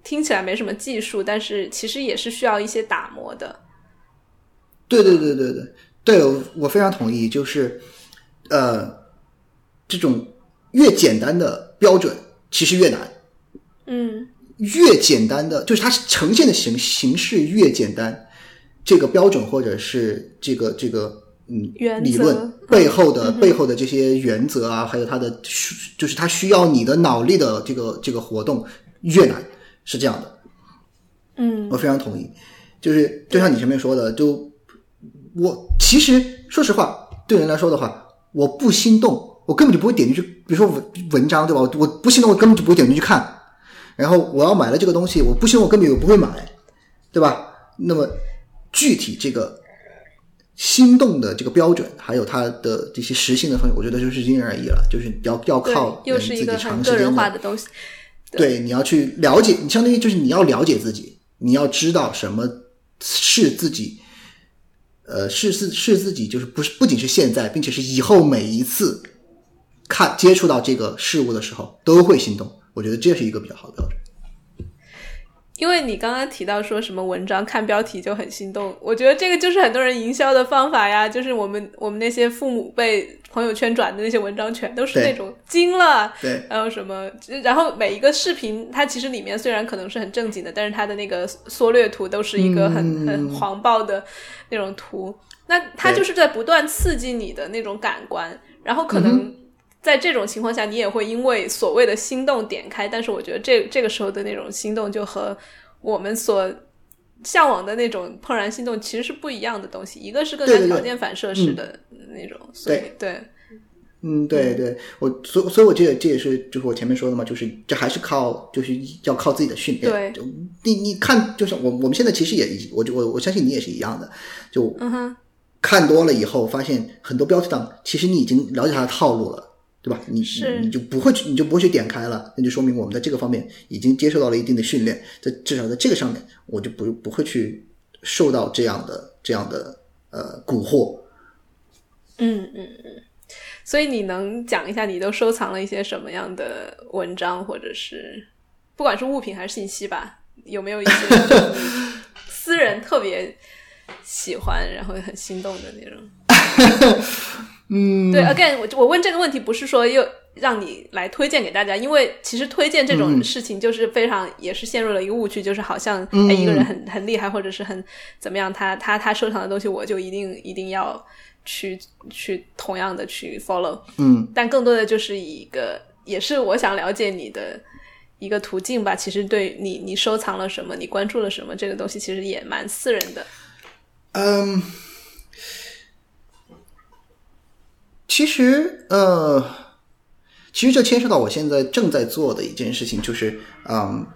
听起来没什么技术，但是其实也是需要一些打磨的。对对对对对。对，我我非常同意，就是呃，这种越简单的标准其实越难，嗯。越简单的就是它呈现的形形式越简单，这个标准或者是这个这个嗯原理论背后的、背后的这些原则啊，还有它的需就是它需要你的脑力的这个这个活动越难，是这样的。嗯我非常同意，就是就像你前面说的，就我其实说实话，对人来说的话，我不心动，我根本就不会点进去。比如说文文章对吧？我我不心动，我根本就不会点进去看。然后我要买了这个东西，我不心动，我根本就不会买，对吧？那么具体这个心动的这个标准，还有它的这些实性的方面，我觉得就是因人而异了，就是要要对靠，又人自己是一个很长时间个人化的东西。对，你要去了解，你相当于就是你要了解自己，你要知道什么是自己，呃，是是是自己，就是不是不仅是现在，并且是以后每一次看接触到这个事物的时候都会心动。我觉得这是一个比较好的标准。因为你刚刚提到说什么文章看标题就很心动，我觉得这个就是很多人营销的方法呀，就是我们我们那些父母辈朋友圈转的那些文章，全都是那种惊了，对。然后什么，然后每一个视频，它其实里面虽然可能是很正经的，但是它的那个缩略图都是一个很、嗯。很黄暴的那种图，那它就是在不断刺激你的那种感官，然后可嗯能在这种情况下，你也会因为所谓的心动点开，但是我觉得这这个时候的那种心动就和我们所向往的那种怦然心动其实是不一样的东西，一个是更加对对对。条件反射式的那种，所以对。嗯，对对，我所所以，我这这也是就是我前面说的嘛，就是这还是靠就是要靠自己的训练。对。就你你看，就是我我们现在其实也我我我相信你也是一样的，就嗯哼，看多了以后，发现很多标题党其实你已经了解他的套路了，对吧？你是你你就不会去，你就不会去点开了，那就说明我们在这个方面已经接受到了一定的训练，在至少在这个上面，我就不不会去受到这样的这样的呃蛊惑。嗯嗯嗯。所以你能讲一下你都收藏了一些什么样的文章，或者是不管是物品还是信息吧，有没有一些 (laughs) 私人特别喜欢，然后很心动的那种。(laughs) 嗯，(laughs) 对，again，我我问这个问题不是说又让你来推荐给大家，因为其实推荐这种事情就是非常、也是陷入了一个误区，就是好像、哎一个人很很厉害或者是很怎么样，他他他收藏的东西我就一定一定要去去同样的去 follow，嗯，但更多的就是一个也是我想了解你的一个途径吧。其实对你你收藏了什么，你关注了什么，这个东西其实也蛮私人的。嗯，其实呃，其实这牵涉到我现在正在做的一件事情，就是嗯，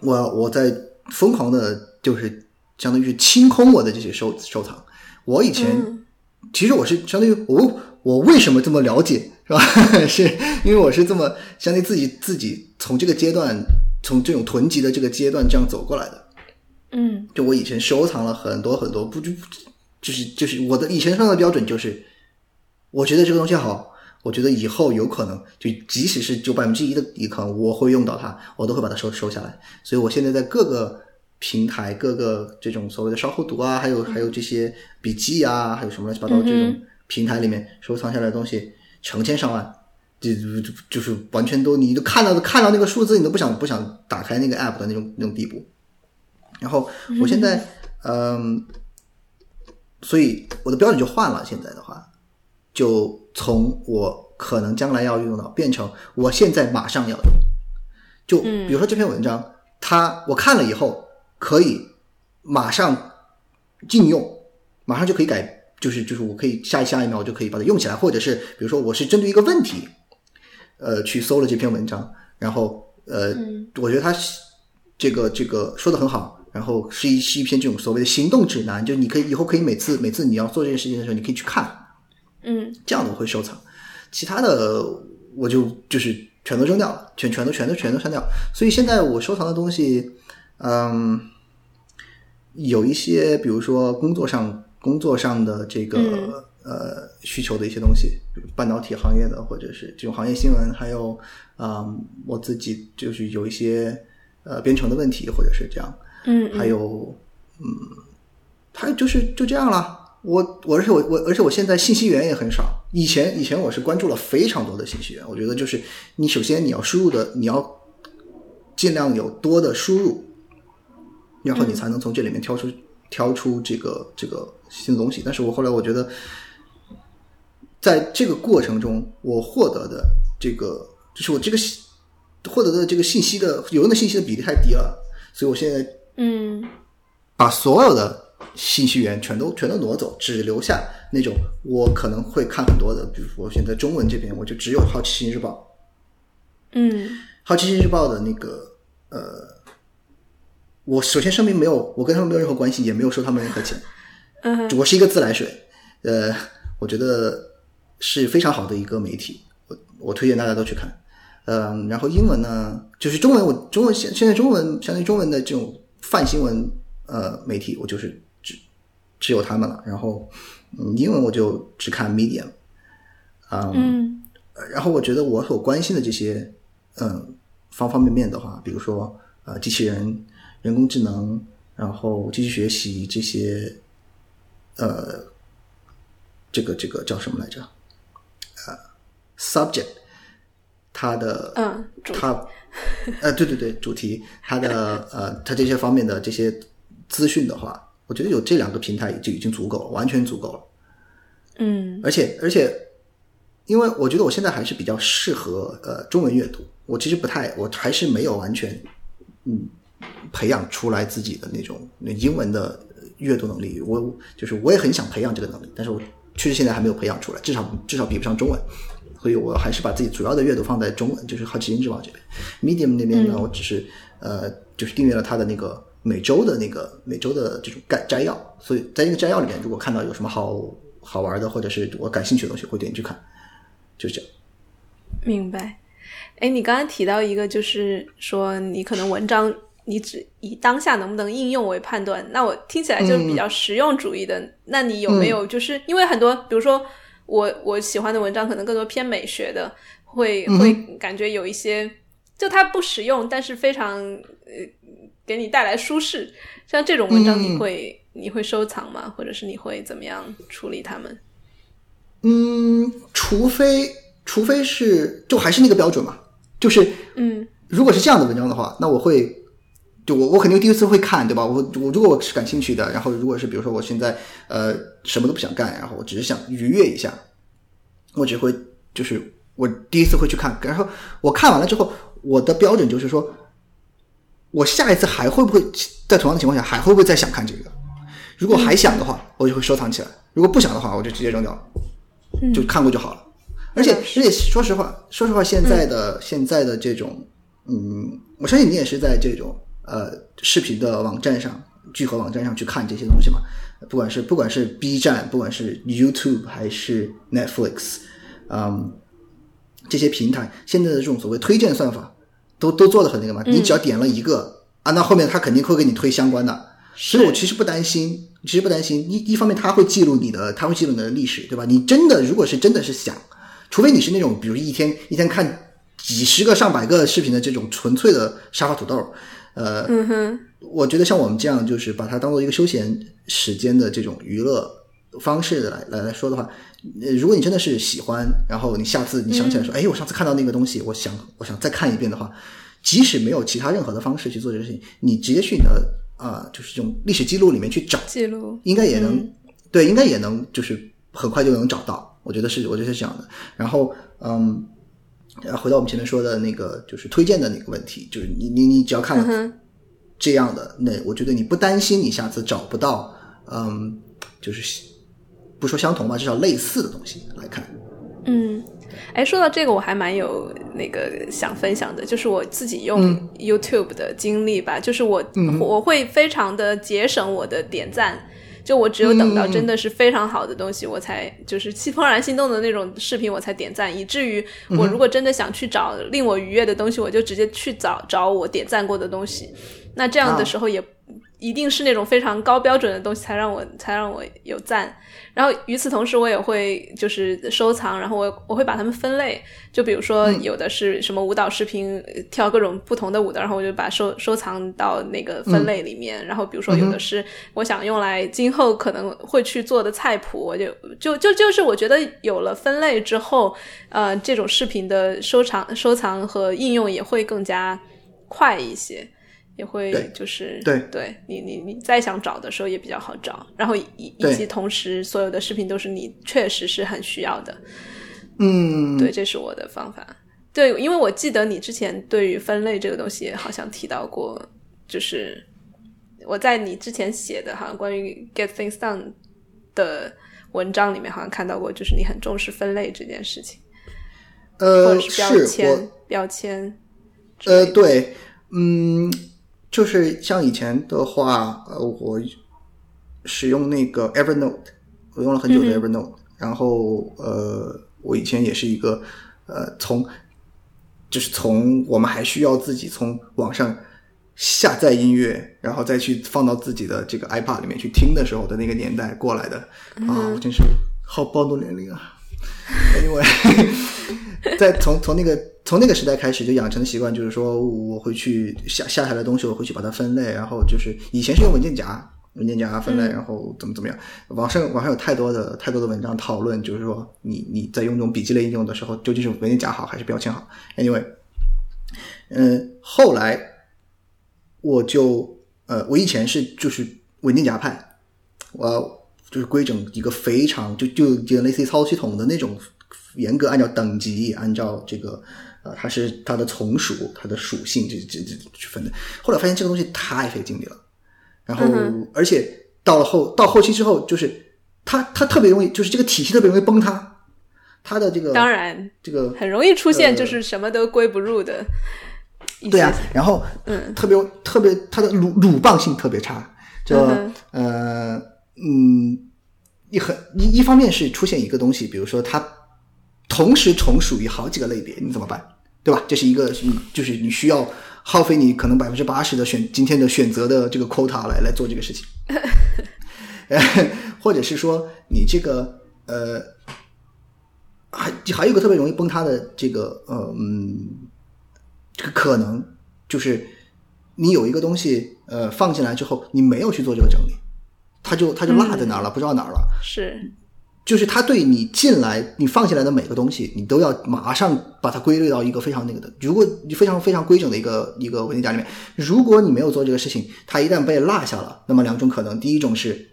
我我在疯狂的，就是相当于是清空我的这些收收藏。我以前、嗯其实我是相当于我我为什么这么了解是吧？(laughs) 是因为我是这么相当于自己自己从这个阶段，从这种囤积的这个阶段这样走过来的。嗯就我以前收藏了很多很多，不就不就是就是我的以前收藏的标准就是，我觉得这个东西好，我觉得以后有可能就即使是就百分之一的一可能我会用到它，我都会把它收收下来。所以我现在在各个平台、各个这种所谓的稍后读啊，还有还有这些笔记啊，还有什么乱七八糟这种平台里面收藏下来的东西成千上万。就就就是完全都，你都看到看到那个数字，你都不想不想打开那个 app 的那种那种地步。然后我现在，嗯，所以我的标准就换了。现在的话，就从我可能将来要用到，变成我现在马上要用。就比如说这篇文章，它我看了以后可以马上禁用，马上就可以改，就是就是我可以下一下一秒我就可以把它用起来，或者是比如说我是针对一个问题，呃，去搜了这篇文章，然后呃，我觉得它这个这个说的很好，然后是一是一篇这种所谓的行动指南，就你可以以后可以每次每次你要做这件事情的时候，你可以去看，嗯。这样的我会收藏，其他的我就就是全都扔掉了，全全都全都全都删掉。所以现在我收藏的东西，嗯，有一些比如说工作上工作上的这个、呃需求的一些东西，半导体行业的或者是这种行业新闻，还有啊、嗯我自己就是有一些呃编程的问题，或者是这样，嗯还有，嗯，还有就是就这样了。我我而且我我而且我现在信息源也很少。以前以前我是关注了非常多的信息源。我觉得就是你首先你要输入的，你要尽量有多的输入，然后你才能从这里面挑出挑出这个这个新的东西。但是我后来我觉得，在这个过程中，我获得的这个就是我这个信获得的这个信息的有用的信息的比例太低了，所以我现在嗯把所有的信息源全都全都挪走，只留下那种我可能会看很多的，比如说现在中文这边我就只有《好奇心日报》，嗯《好奇心日报》的那个呃，我首先声明没有，我跟他们没有任何关系，也没有收他们任何钱，嗯我是一个自来水，呃，我觉得是非常好的一个媒体，我我推荐大家都去看。嗯，然后英文呢，就是中文，我中文现现在中文相当于中文的这种泛新闻呃媒体，我就是只只有他们了。然后嗯，英文我就只看 Medium，嗯，嗯然后我觉得我所关心的这些嗯方方面面的话，比如说呃机器人、人工智能，然后机器学习这些呃这个这个叫什么来着？呃，subject，它的嗯，它呃对对对主题，它的呃它这些方面的这些资讯的话，我觉得有这两个平台就已经足够了，完全足够了。嗯而且而且，因为我觉得我现在还是比较适合呃中文阅读，我其实不太，我还是没有完全嗯培养出来自己的那种那英文的阅读能力。我就是我也很想培养这个能力，但是我确实现在还没有培养出来，至少至少比不上中文。所以我还是把自己主要的阅读放在中文，就是好奇心之王这边。Medium 那边呢，我只是呃，就是订阅了他的那个每周的那个每周的这种概摘要，所以在那个摘要里面，如果看到有什么好好玩的，或者是我感兴趣的东西，会点进去看，就是这样。明白。哎，你刚才提到一个，就是说你可能文章你只以当下能不能应用为判断，那我听起来就是比较实用主义的。那你有没有就是、因为很多，比如说我我喜欢的文章可能更多偏美学的，会会感觉有一些就它不实用，但是非常呃给你带来舒适，像这种文章你会、你会收藏吗？或者是你会怎么样处理它们？嗯，除非除非是就还是那个标准嘛，就是嗯如果是这样的文章的话，那我会，就我我肯定第一次会看，对吧？我我如果我是感兴趣的，然后如果是比如说我现在呃什么都不想干，然后我只是想愉悦一下，我只会就是我第一次会去看，然后我看完了之后，我的标准就是说，我下一次还会不会在同样的情况下还会不会再想看这个？如果还想的话，我就会收藏起来；如果不想的话，我就直接扔掉了。就看过就好了。而且，嗯而且说实话，说实话，现在的、现在的这种，嗯，我相信你也是在这种呃视频的网站上、聚合网站上去看这些东西嘛。不管是不管是 B 站，不管是 YouTube 还是 Netflix，嗯，这些平台现在的这种所谓推荐算法，都都做的很那个嘛。你只要点了一个、啊，那后面他肯定会给你推相关的。所以我其实不担心，其实不担心。一一方面，他会记录你的，他会记录你的历史，对吧？你真的如果是真的是想，除非你是那种，比如一天一天看几十个、上百个视频的这种纯粹的沙发土豆，呃，嗯哼，我觉得像我们这样，就是把它当做一个休闲时间的这种娱乐方式来来来说的话，呃，如果你真的是喜欢，然后你下次你想起来说，哎，我上次看到那个东西，我想我想再看一遍的话，即使没有其他任何的方式去做这个事情，你直接去你的啊、就是这种历史记录里面去找，记录应该也能、对，应该也能就是很快就能找到。我觉得是，我觉得是这样的。然后，嗯，呃回到我们前面说的那个，就是推荐的那个问题，就是你你你只要看了这样的，那我觉得你不担心你下次找不到，嗯，就是不说相同吧，至少类似的东西来看。嗯，哎，说到这个，我还蛮有那个想分享的，就是我自己用 YouTube 的经历吧，就是我、我会非常的节省我的点赞。就我只有等到真的是非常好的东西，我才就是怦然心动的那种视频，我才点赞。以至于我如果真的想去找令我愉悦的东西，我就直接去找找我点赞过的东西。那这样的时候也一定是那种非常高标准的东西才让我才让我有赞。然后与此同时，我也会就是收藏，然后我我会把它们分类。就比如说，有的是什么舞蹈视频，呃跳各种不同的舞的，然后我就把收收藏到那个分类里面。然后比如说，有的是我想用来今后可能会去做的菜谱，我就就就就是我觉得有了分类之后，呃，这种视频的收藏、收藏和应用也会更加快一些。也会就是对。对你你你再想找的时候也比较好找，然后以以及同时所有的视频都是你确实是很需要的，嗯，对，这是我的方法。对，因为我记得你之前对于分类这个东西好像提到过，就是我在你之前写的，好像关于 get things done 的文章里面好像看到过，就是你很重视分类这件事情，或呃，者是标签我标签之呃，对，嗯，就是像以前的话，呃，我使用那个 Evernote，我用了很久的 Evernote，、然后呃，我以前也是一个呃，从就是从我们还需要自己从网上下载音乐，然后再去放到自己的这个 iPad 里面去听的时候的那个年代过来的。啊，我真是好暴露年龄啊！因为 (laughs) 在从从那个从那个时代开始就养成的习惯，就是说我会去下下下来的东西，我会去把它分类，然后就是以前是用文件夹。文件夹分类，然后怎么怎么样？网上网上有太多的太多的文章讨论，就是说你你在用这种笔记类应用的时候，究竟是文件夹好还是标签好？Anyway，嗯，后来我就呃，我以前是就是文件夹派，我就是规整一个非常就就就类似于操作系统的那种，严格按照等级，按照这个呃，它是它的从属、它的属性这这这去分的。后来发现这个东西太费精力了，然后、而且到了后到后期之后，就是它它特别容易，就是这个体系特别容易崩塌，它的这个当然这个很容易出现呃就是什么都归不入的。对啊，然后嗯特别特别它的鲁鲁棒性特别差，就、嗯呃嗯，一很一一方面是出现一个东西，比如说它同时从属于好几个类别，你怎么办？对吧？这是一个你就是你需要耗费你可能百分之八十的选今天的选择的这个 quota 来来做这个事情，呃 (laughs) 或者是说你这个呃还还有一个特别容易崩塌的这个呃嗯这个可能就是你有一个东西呃放进来之后，你没有去做这个整理，它它就它就落在哪儿了，不知道哪儿了。是，就是他对你进来你放进来的每个东西，你都要马上把它归类到一个非常那个的，如果你非常非常规整的一个一个文件夹里面，如果你没有做这个事情，它一旦被落下了，那么两种可能，第一种是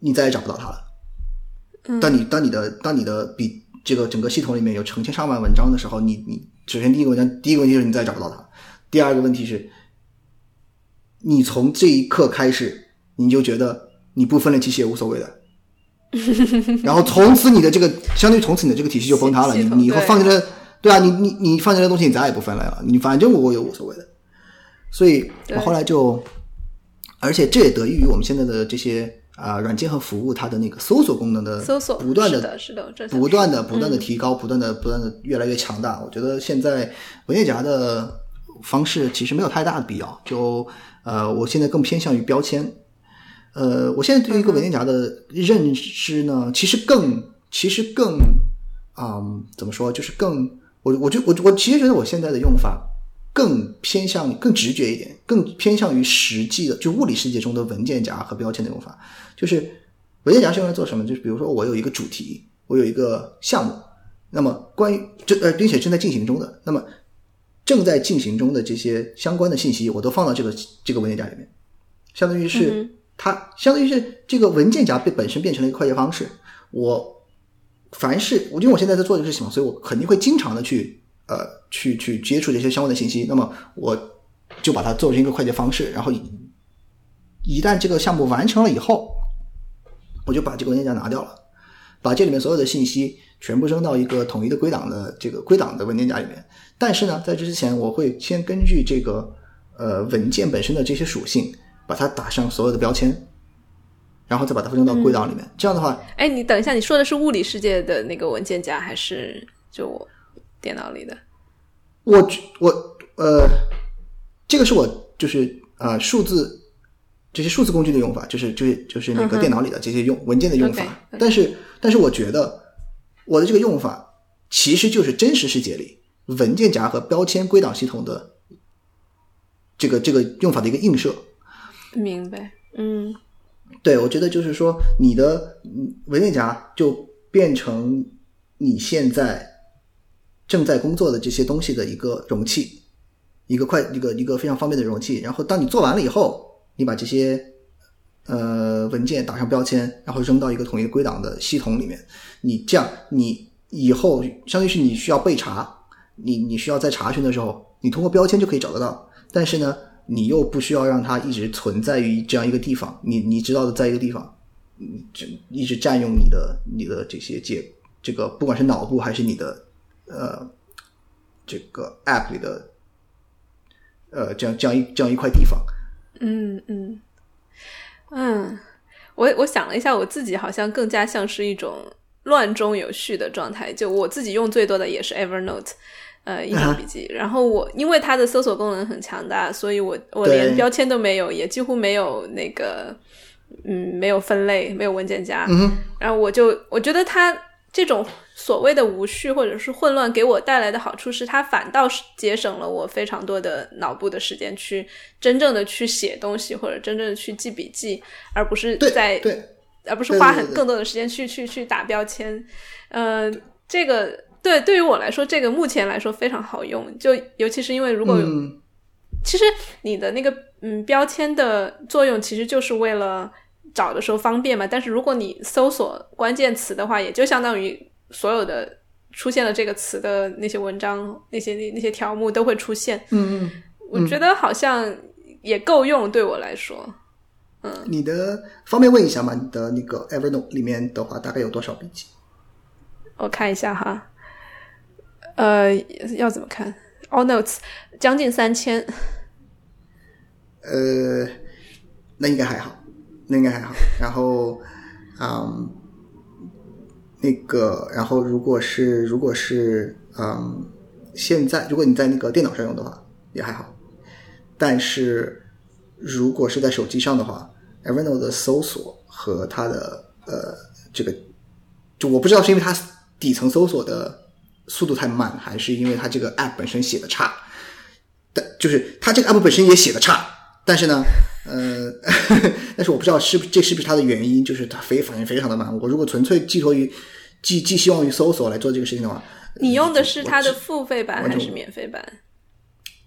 你再也找不到它了。当你当你的当你的比这个整个系统里面有成千上万文章的时候，你你首先第一个文章第一个问题是你再也找不到它，第二个问题是，你从这一刻开始你就觉得你不分类其实也无所谓的。(laughs) 然后从此你的这个，相当于从此你的这个体系就崩塌了。你你以后放进来，对啊，你你你放进来的东西你再也不分类了，你反正我有无所谓的。所以我后来就，而且这也得益于我们现在的这些啊、软件和服务，它的那个搜索功能的搜索不断是的，是的，不断的不嗯断的提高，不断的不断的越来越强大。我觉得现在文件夹的方式其实没有太大的必要，就呃，我现在更偏向于标签。呃，我现在对于一个文件夹的认知呢，其实更其实更嗯，怎么说，就是更我我就我我其实觉得我现在的用法更偏向更直觉一点，更偏向于实际的，就物理世界中的文件夹和标签的用法。就是文件夹是用来做什么？就是比如说我有一个主题，我有一个项目，那么关于这呃，并且正在进行中的，那么正在进行中的这些相关的信息，我都放到这个这个文件夹里面，相当于是、嗯它相当于是这个文件夹被本身变成了一个快捷方式。我凡是我因为我现在在做这个事情，所以我肯定会经常的去呃去去接触这些相关的信息，那么我就把它做成一个快捷方式，然后一旦这个项目完成了以后，我就把这个文件夹拿掉了，把这里面所有的信息全部扔到一个统一的归档的这个归档的文件夹里面。但是呢，在这之前，我会先根据这个呃文件本身的这些属性，把它打上所有的标签，然后再把它扔到归档里面。这样的话，哎，你等一下，你说的是物理世界的那个文件夹，还是就我电脑里的？我我呃，这个是我就是呃数字这些数字工具的用法，就是就是就是那个电脑里的这些用文件的用法。但是但是我觉得我的这个用法其实就是真实世界里文件夹和标签归档系统的这个这个用法的一个映射。明白，嗯对，我觉得就是说，你的文件夹就变成你现在正在工作的这些东西的一个容器，一个快一个一个非常方便的容器。然后当你做完了以后，你把这些呃文件打上标签，然后扔到一个统一归档的系统里面。你这样，你以后相当于是你需要备查，你你需要在查询的时候，你通过标签就可以找得到。但是呢，你又不需要让它一直存在于这样一个地方，你你知道的，在一个地方，嗯，就一直占用你的你的这些介这个，不管是脑部还是你的呃这个 app 里的呃这样这样一这样一块地方。嗯嗯嗯，我我想了一下，我自己好像更加像是一种乱中有序的状态。就我自己用最多的也是 Evernote。呃，一啊本笔记。然后我因为它的搜索功能很强大，所以我我连标签都没有，也几乎没有那个嗯没有分类，没有文件夹。嗯，然后我就我觉得它这种所谓的无序或者是混乱给我带来的好处是，它反倒是节省了我非常多的脑部的时间，去真正的去写东西或者真正的去记笔记，而不是在对，而不是花很更多的时间去去去打标签。呃，这个对对于我来说，这个目前来说非常好用，就尤其是因为如果嗯，其实你的那个嗯标签的作用，其实就是为了找的时候方便嘛。但是如果你搜索关键词的话，也就相当于所有的出现了这个词的那些文章、那些那那些条目都会出现。嗯嗯，我觉得好像也够用，对我来说。嗯你的方便问一下吗？你的那个 Evernote 里面的话，大概有多少笔记？我看一下哈，呃，要怎么看？All Notes 将近三千。呃，那应该还好，那应该还好。然后，嗯，那个，然后如果是如果是嗯，现在如果你在那个电脑上用的话，也还好。但是如果是在手机上的话，Evernote 的搜索和它的呃这个，就我不知道是因为它底层搜索的速度太慢，还是因为它这个 App 本身写的差。但就是它这个 App 本身也写的差，但是呢，呃，(laughs) 但是我不知道是不这是不是它的原因，就是它非反应非常的慢。我如果纯粹寄托于寄寄希望于搜索来做这个事情的话，你用的是它的付费版还是免费版？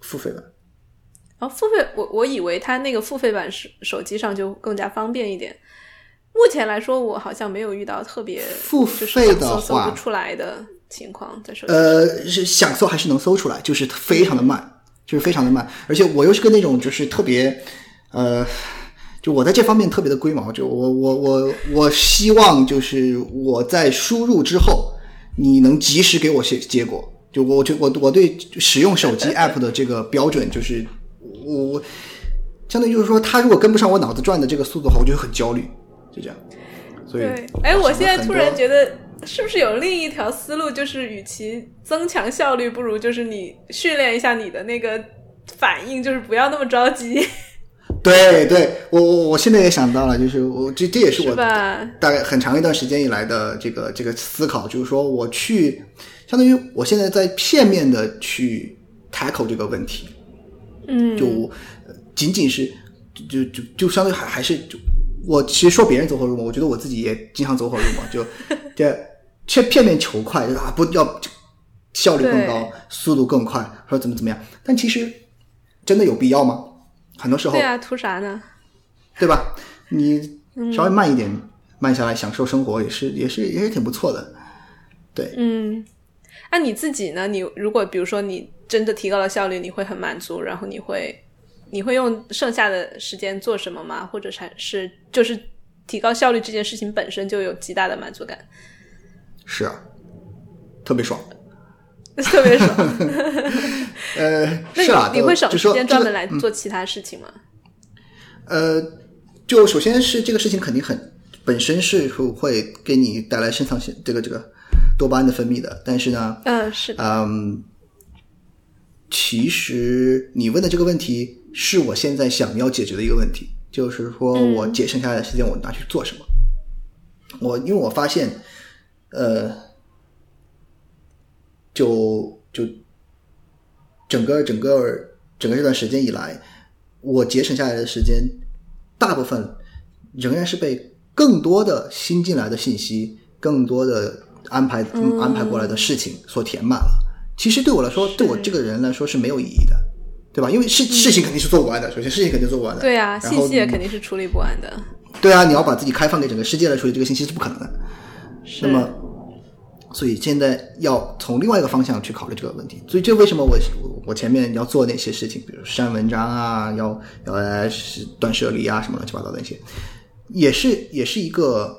付费版。哦，付费，我我以为它那个付费版是手机上就更加方便一点。目前来说，我好像没有遇到特别付费的想搜不出来的情况在手机上。呃，是想搜还是能搜出来，就是非常的慢，就是非常的慢。而且我又是个那种就是特别，呃，就我在这方面特别的龟毛，就我我我我希望就是我在输入之后，你能及时给我结结果。就我就我我对使用手机 (laughs) app 的这个标准就是我我相当于就是说，他如果跟不上我脑子转的这个速度的话，我就会很焦虑，就这样。所以，，哎，我现在突然。觉得，是不是有另一条思路，就是与其增强效率，不如就是你训练一下你的那个反应，就是不要那么着急，(laughs) 对对，我我我现在也想到了，就是我这这也是是我吧？大概很长一段时间以来的这个这个思考，就是说我去，相当于我现在在片面的去 tackle 这个问题，嗯，就呃仅仅是就就就相当于还还是就我其实说别人走火入魔，我觉得我自己也经常走火入魔，就 (laughs) 这却片面求快，就是啊不要效率更高，速度更快，或者怎么怎么样，但其实真的有必要吗？很多时候对啊，图啥呢？对吧？你稍微慢一点，慢下来享受生活也是也是也是挺不错的。对，嗯，那、你自己呢？你如果比如说你真的提高了效率，你会很满足，然后你会你会用剩下的时间做什么吗？或者是是就是提高效率这件事情本身就有极大的满足感，是啊，特别爽。(laughs) 特别爽。(laughs) 呃，(laughs) 那是啊，你你会省时间专门来做其他事情吗？呃，就首先是这个事情肯定很本身是会给你带来肾上腺这个这个多巴胺的分泌的，但是呢，嗯，是的，嗯，其实你问的这个问题是我现在想要解决的一个问题，就是说我节省下来的时间我拿去做什么？我因为我发现，呃，就就整个整个整个这段时间以来，我节省下来的时间，大部分仍然是被更多的新进来的信息、更多的安排、安排过来的事情所填满了。其实对我来说，对我这个人来说是没有意义的，对吧？因为事事情肯定是做不完的，首先事情肯定做不完的。对啊，信息也肯定是处理不完的。对啊，你要把自己开放给整个世界来处理这个信息是不可能的。那么，所以现在要从另外一个方向去考虑这个问题。所以这为什么我我前面要做那些事情，比如删文章啊，要要来断舍离啊，什么乱七八糟的那些，也是也是一个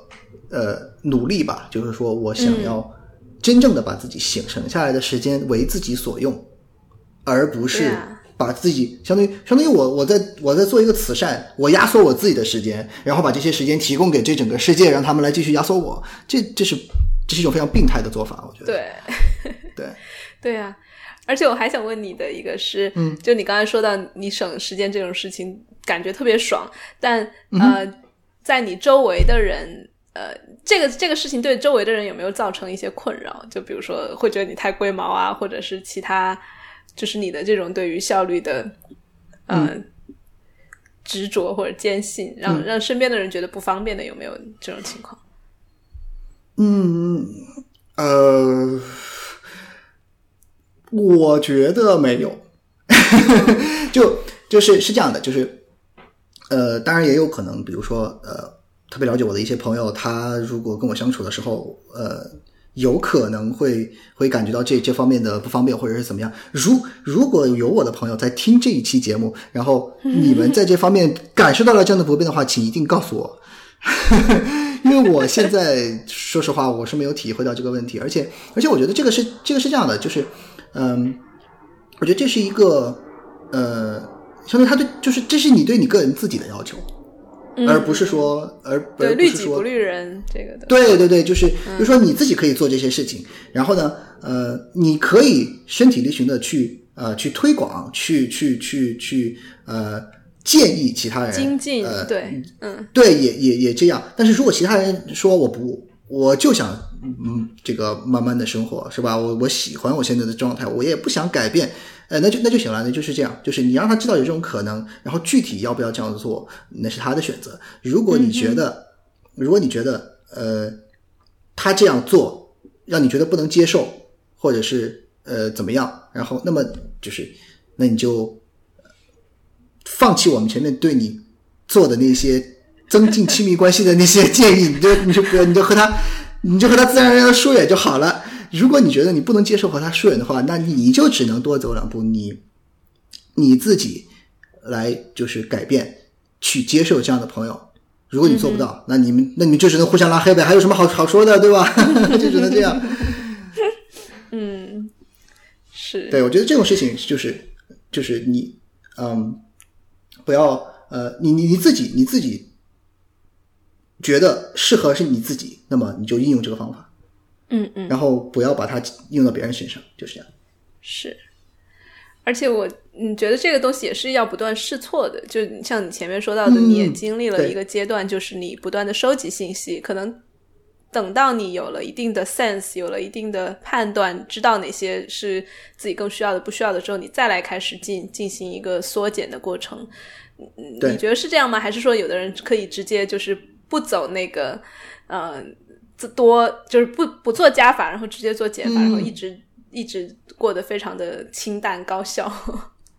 呃努力吧。就是说我想要真正的把自己省省下来的时间为自己所用，而不是啊把自己相当于相当于我我在我在做一个慈善，我压缩我自己的时间，然后把这些时间提供给这整个世界，让他们来继续压缩我，这这是这是一种非常病态的做法，我觉得。对，(laughs) 对 (laughs) 对啊。而且我还想问你的一个是，嗯，就你刚才说到你省时间这种事情，感觉特别爽，但呃，在你周围的人，呃，这个这个事情对周围的人有没有造成一些困扰？就比如说会觉得你太龟毛啊，或者是其他，就是你的这种对于效率的，呃，执着或者坚信，让、让身边的人觉得不方便的，有没有这种情况？嗯，呃，我觉得没有，(laughs) 就就是是这样的，就是呃，当然也有可能，比如说呃，特别了解我的一些朋友，他如果跟我相处的时候，呃，有可能会会感觉到这这方面的不方便，或者是怎么样。如如果有我的朋友在听这一期节目，然后你们在这方面感受到了这样的不便的话，请一定告诉我。(laughs) 因为我现在说实话，我是没有体会到这个问题，而且而且我觉得这个是这个是这样的，就是嗯，我觉得这是一个呃，相当于他对，就是这是你对你个人自己的要求，而不是说而嗯对，而不是说不律人，这个的，对对对，就是就是说你自己可以做这些事情，然后呢，呃，你可以身体力行的去呃去推广，去去去去呃建议其他人精进，呃对，嗯，对，也也也这样。但是如果其他人说我不，我就想嗯这个慢慢的生活是吧？我我喜欢我现在的状态，我也不想改变。呃，那就那就行了，那就是这样，就是你让他知道有这种可能，然后具体要不要这样做，那是他的选择。如果你觉得，如果你觉得，呃，他这样做让你觉得不能接受，或者是呃怎么样，然后那么就是，那你就放弃我们前面对你做的那些增进亲密关系的那些建议，你就 (laughs) 你就不要，你就和他，你就和他自然而然的疏远就好了。如果你觉得你不能接受和他疏远的话，那你就只能多走两步，你你自己来就是改变，去接受这样的朋友。如果你做不到，那你们那你们就只能互相拉黑呗，还有什么好好说的，对吧？(laughs) 就只能这样。嗯，是，对，我觉得这种事情就是就是你嗯，不要呃，你你你自己你自己觉得适合是你自己，那么你就应用这个方法，嗯嗯，然后不要把它应用到别人身上，就是这样。是。而且我你觉得这个东西也是要不断试错的，就像你前面说到的，嗯你也经历了一个阶段，就是你不断的收集信息，可能等到你有了一定的 sense，有了一定的判断，知道哪些是自己更需要的、不需要的之后，你再来开始进进行一个缩减的过程。嗯你觉得是这样吗？还是说有的人可以直接就是不走那个呃多就是不不做加法，然后直接做减法，嗯然后一直一直过得非常的清淡高效？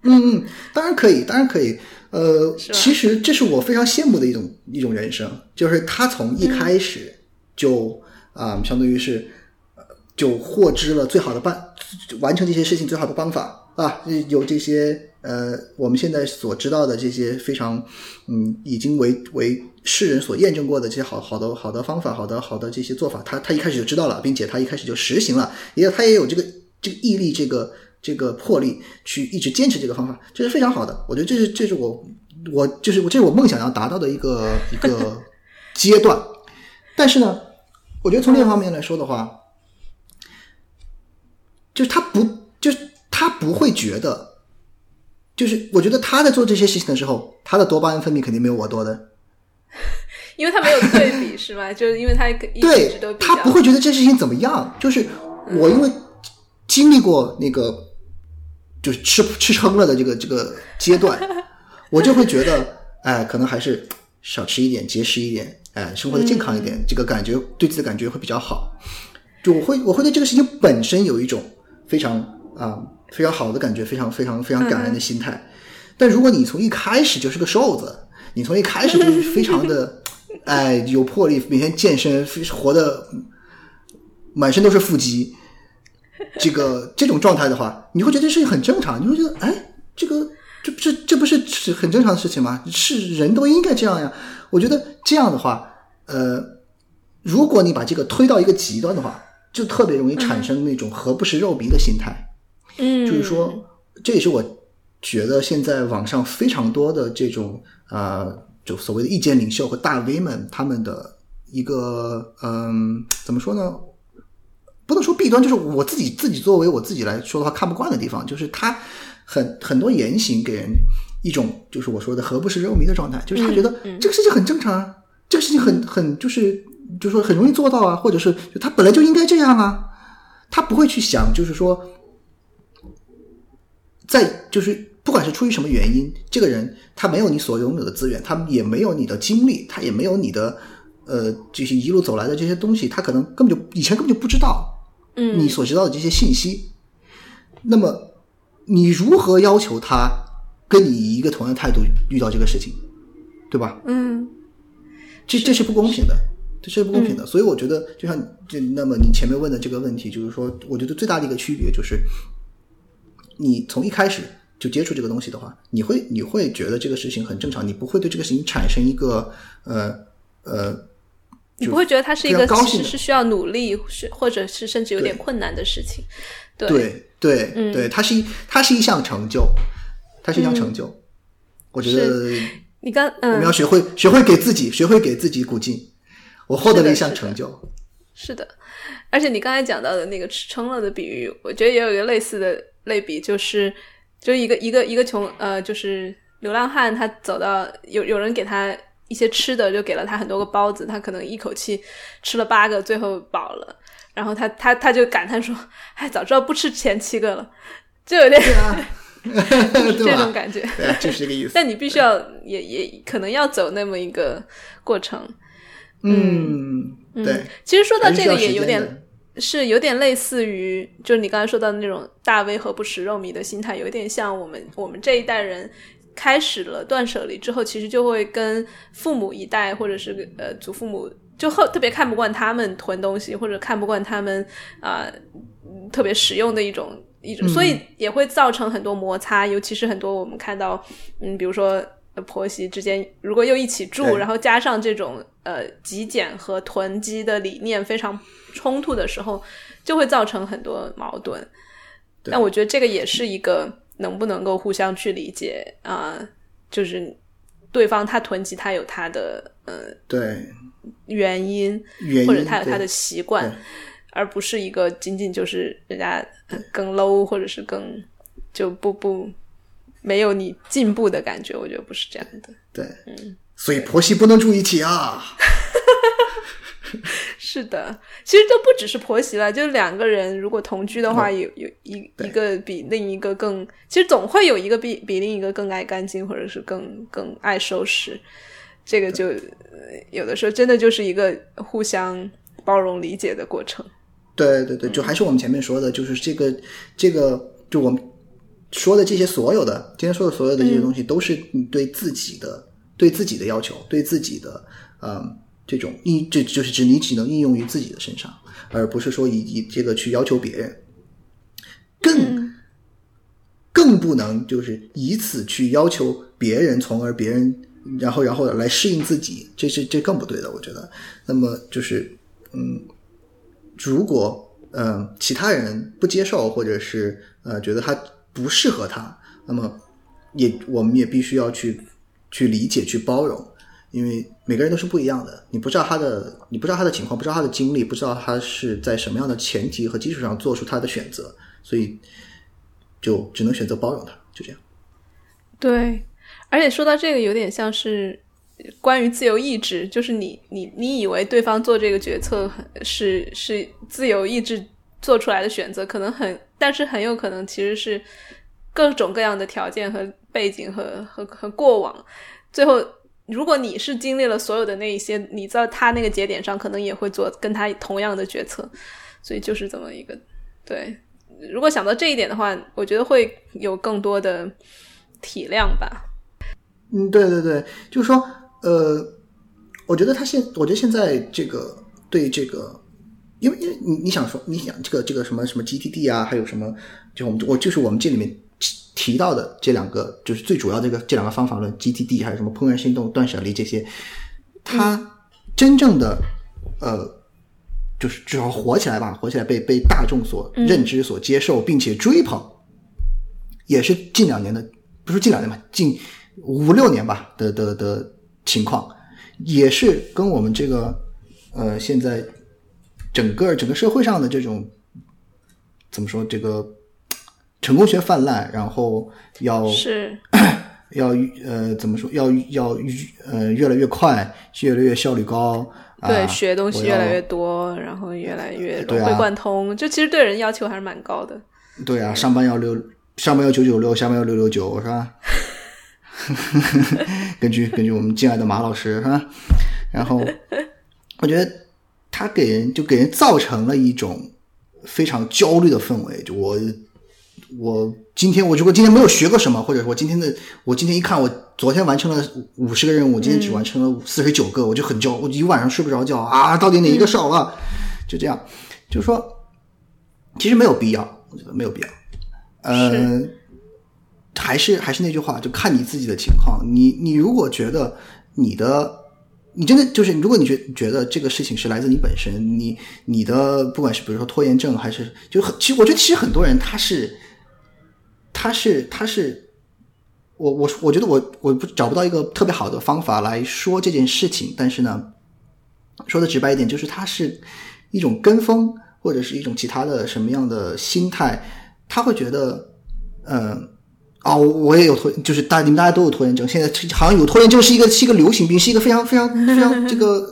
嗯嗯，当然可以，当然可以。呃，其实这是我非常羡慕的一种一种人生，就是他从一开始就啊、相当于是呃就获知了最好的办完成这些事情最好的方法啊，有这些呃我们现在所知道的这些非常嗯已经为为世人所验证过的这些好好的好的方法，好的好的这些做法，他他一开始就知道了，并且他一开始就实行了，也他也有这个这个毅力，这个这个魄力去一直坚持这个方法，这是非常好的。我觉得这是这是我我就是我这是我梦想要达到的一个一个 (laughs) 阶段。但是呢，我觉得从另一方面来说的话，就是他不就是他不会觉得，就是我觉得他在做这些事情的时候，他的多巴胺分泌肯定没有我多的。(laughs) 因为他没有对比是吗？(laughs) 就是因为他对他不会觉得这事情怎么样，就是我因为经历过那个就是吃吃撑了的这个这个阶段，(laughs) 我就会觉得，哎，可能还是少吃一点，节食一点，哎，生活的健康一点，这个感觉对自己的感觉会比较好。就我会我会对这个事情本身有一种非常啊、非常好的感觉，非常非常非常感恩的心态。但如果你从一开始就是个瘦子，你从一开始就是非常的，(laughs) 哎，有魄力，每天健身，活的满身都是腹肌，这个这种状态的话，你会觉得这事情很正常，你会觉得，哎，这个这不是这不是是很正常的事情吗？是人都应该这样呀。我觉得这样的话，呃，如果你把这个推到一个极端的话，就特别容易产生那种何不食肉糜的心态。嗯，就是说，这也是我觉得现在网上非常多的这种呃，就所谓的意见领袖和大 V 们他们的一个嗯，怎么说呢？不能说弊端，就是我自己自己作为我自己来说的话，看不惯的地方，就是他很很多言行给人一种就是我说的何不食肉糜的状态，就是他觉得这个事情很正常啊，这个事情很很就是就是说很容易做到啊，或者是就他本来就应该这样啊，他不会去想就是说。在就是不管是出于什么原因，这个人他没有你所拥有的资源，他也没有你的经历，他也没有你的呃这些一路走来的这些东西，他可能根本就以前根本就不知道嗯你所知道的这些信息。那么你如何要求他跟你以一个同样的态度遇到这个事情，对吧？嗯这这是不公平的，这是不公平的。所以我觉得，就像就那么你前面问的这个问题，就是说，我觉得最大的一个区别就是，你从一开始就接触这个东西的话，你会你会觉得这个事情很正常，你不会对这个事情产生一个呃呃，你不会觉得它是一个其实是需要努力，是或者是甚至有点困难的事情。对，对对嗯。对，它是一它是一项成就，它是一项成就。我觉得你刚我们要嗯学会学会给自己学会给自己鼓劲。我获得了一项是的成就，是的，而且你刚才讲到的那个吃撑了的比喻，我觉得也有一个类似的类比，就是就是一个一个一个穷呃，就是流浪汉，他走到有有人给他一些吃的，就给了他很多个包子，他可能一口气吃了八个，最后饱了，然后他他他就感叹说：“哎，早知道不吃前七个了。”就有点这种？感觉。对啊，(laughs) 就是这个意思。(laughs) 但你必须要也也可能要走那么一个过程。嗯，对，其实说到这个也有点是有点类似于，就是你刚才说到的那种大 V 和不食肉糜的心态，有点像我们我们这一代人开始了断舍离之后，其实就会跟父母一代或者是呃祖父母就特特别看不惯他们囤东西，或者看不惯他们啊、呃特别实用的一种一种，所以也会造成很多摩擦，尤其是很多我们看到嗯，比如说。呃婆媳之间如果又一起住，然后加上这种呃极简和囤积的理念非常冲突的时候，就会造成很多矛盾。但我觉得这个也是一个能不能够互相去理解啊、就是对方他囤积他有他的呃对，原因，原因或者他有他的习惯，而不是一个仅仅就是人家呃更 low 或者是更就不不没有你进步的感觉。我觉得不是这样的。对，嗯所以婆媳不能住一起啊。(laughs) 是的，其实都不只是婆媳了，就是两个人如果同居的话，有有一个比另一个更，其实总会有一个比比另一个更爱干净，或者是更更爱收拾。这个就呃有的时候真的就是一个互相包容理解的过程。对对对，就还是我们前面说的，就是这个这个，就我们说的这些所有的，今天说的所有的这些东西，都是你对自己的、对自己的要求，对自己的，嗯，这种应，这就是指你只能应用于自己的身上，而不是说以以这个去要求别人，更、更不能就是以此去要求别人，从而别人然后然后来适应自己，这是这更不对的，我觉得。那么就是嗯。如果呃其他人不接受，或者是呃觉得他不适合他，那么也我们也必须要去去理解、去包容，因为每个人都是不一样的。你不知道他的，你不知道他的情况，不知道他的经历，不知道他是在什么样的前提和基础上做出他的选择，所以就只能选择包容他，就这样。对，而且说到这个，有点像是关于自由意志，就是你你你以为对方做这个决策是是自由意志做出来的选择，可能很，但是很有可能其实是各种各样的条件和背景和和和过往，最后。如果你是经历了所有的那一些，你在他那个节点上，可能也会做跟他同样的决策，所以就是这么一个对。如果想到这一点的话，我觉得会有更多的体谅吧。嗯，对对对，就是说，呃，我觉得他现，我觉得现在这个对这个，因为因为你你想说，你想这个这个什么什么 GTD 啊，还有什么，就我们我就是我们这里面提提到的这两个，就是最主要这个这两个方法论 GTD 还有什么怦然心动、断舍离这些，它真正的呃。就是至少火起来吧，火起来被被大众所认知、所接受，并且追捧，也是近两年的，不是近两年吧，近五六年吧的的的情况，也是跟我们这个呃现在整个整个社会上的这种怎么说这个成功学泛滥，然后要是，(clears throat) 要呃怎么说要要呃越来越快，越来越效率高，啊、对，学东西越来越多，然后越来越融会贯通，就其实对人要求还是蛮高的。对啊，上班要六，上班要九九六，下班要六六九，是吧？(laughs) 根据根据我们敬爱的马老师是吧？然后我觉得他给人就给人造成了一种非常焦虑的氛围。就我我今天我如果今天没有学过什么，或者我今天的我今天一看我昨天完成了五十个任务，我今天只完成了四十九个，我就很焦，我一晚上睡不着觉啊！到底哪一个少了？就这样，就是说其实没有必要，我觉得没有必要。呃，还是还是那句话，就看你自己的情况。你你如果觉得你的，你真的就是，如果你觉觉得这个事情是来自你本身，你你的不管是比如说拖延症，还是就很，其实我觉得其实很多人他是他是他是，我我我觉得我我不找不到一个特别好的方法来说这件事情，但是呢，说的直白一点，就是它是一种跟风或者是一种其他的什么样的心态。他会觉得，嗯、哦，我也有拖，就是大你们大家都有拖延症。现在好像有拖延症是一个是一个流行病，是一个非常非常非常 (laughs) 这个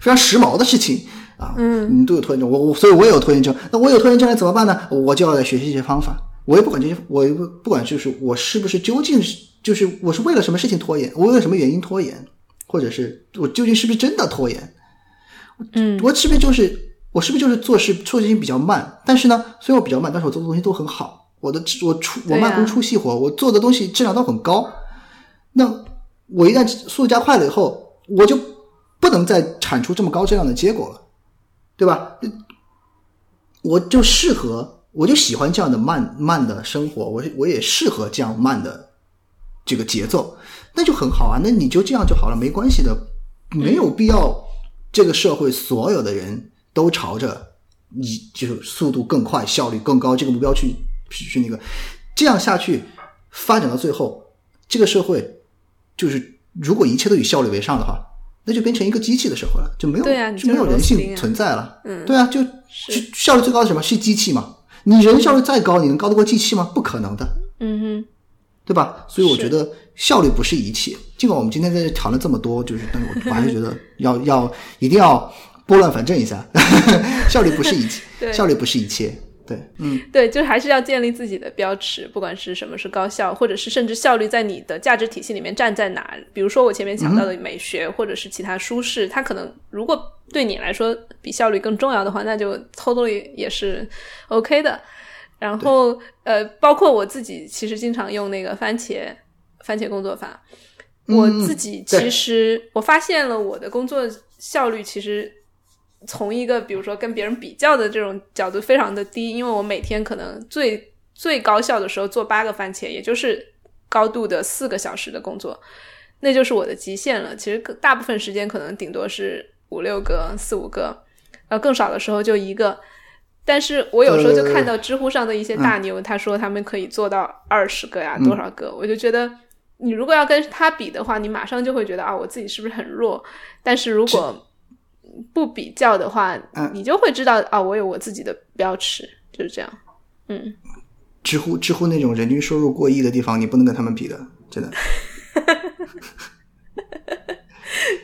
非常时髦的事情啊。嗯，你都有拖延症，我我所以我也有拖延症。那我有拖延症该怎么办呢？我就要来学习一些方法，我也不管这些，我也不不管就是我是不是究竟是就是我是为了什么事情拖延，我为了什么原因拖延，或者是我究竟是不是真的拖延？嗯我是不是就是我是不是就是做事做事情比较慢？但是呢，虽然我比较慢，但是我做的东西都很好，我的质我出我慢工出细活，我做的东西质量都很高。那我一旦速度加快了以后，我就不能再产出这么高质量的结果了，对吧？我就适合，我就喜欢这样的慢慢的生活，我我也适合这样慢的这个节奏，那就很好啊。那你就这样就好了，没关系的，没有必要这个社会所有的人都朝着你就是速度更快、效率更高这个目标去去去那个，这样下去发展到最后，这个社会就是如果一切都以效率为上的话。那就变成一个机器的社会了，就没有、就没有人性啊存在了。嗯对啊，就就效率最高的什么？是机器嘛？你人效率再高，你能高得过机器吗？不可能的。嗯哼，对吧？所以我觉得效率不是一切。尽管我们今天在这讨论这么多，就是，但是我我还是觉得要 (laughs) 要一定要拨乱反正一下，(laughs) 效率不是一切，效率不是一切。对，嗯，对，就还是要建立自己的标尺，不管是什么是高效，或者是甚至效率在你的价值体系里面站在哪。比如说我前面讲到的美学，或者是其他舒适，它可能如果对你来说比效率更重要的话，那就 totally 也是 OK 的。然后呃，包括我自己，其实经常用那个番茄番茄工作法。我自己其实我发现了我的工作效率其实从一个比如说跟别人比较的这种角度非常的低，因为我每天可能最最高效的时候做八个番茄，也就是高度的四个小时的工作，那就是我的极限了。其实大部分时间可能顶多是五六个、四五个，呃，更少的时候就一个。但是我有时候就看到知乎上的一些大牛，他说他们可以做到二十个呀，多少个，我就觉得你如果要跟他比的话，你马上就会觉得啊，我自己是不是很弱？但是如果不比较的话，嗯你就会知道啊，我有我自己的标尺，就是这样。嗯，知乎知乎那种人均收入过亿的地方，你不能跟他们比的，真的。(laughs)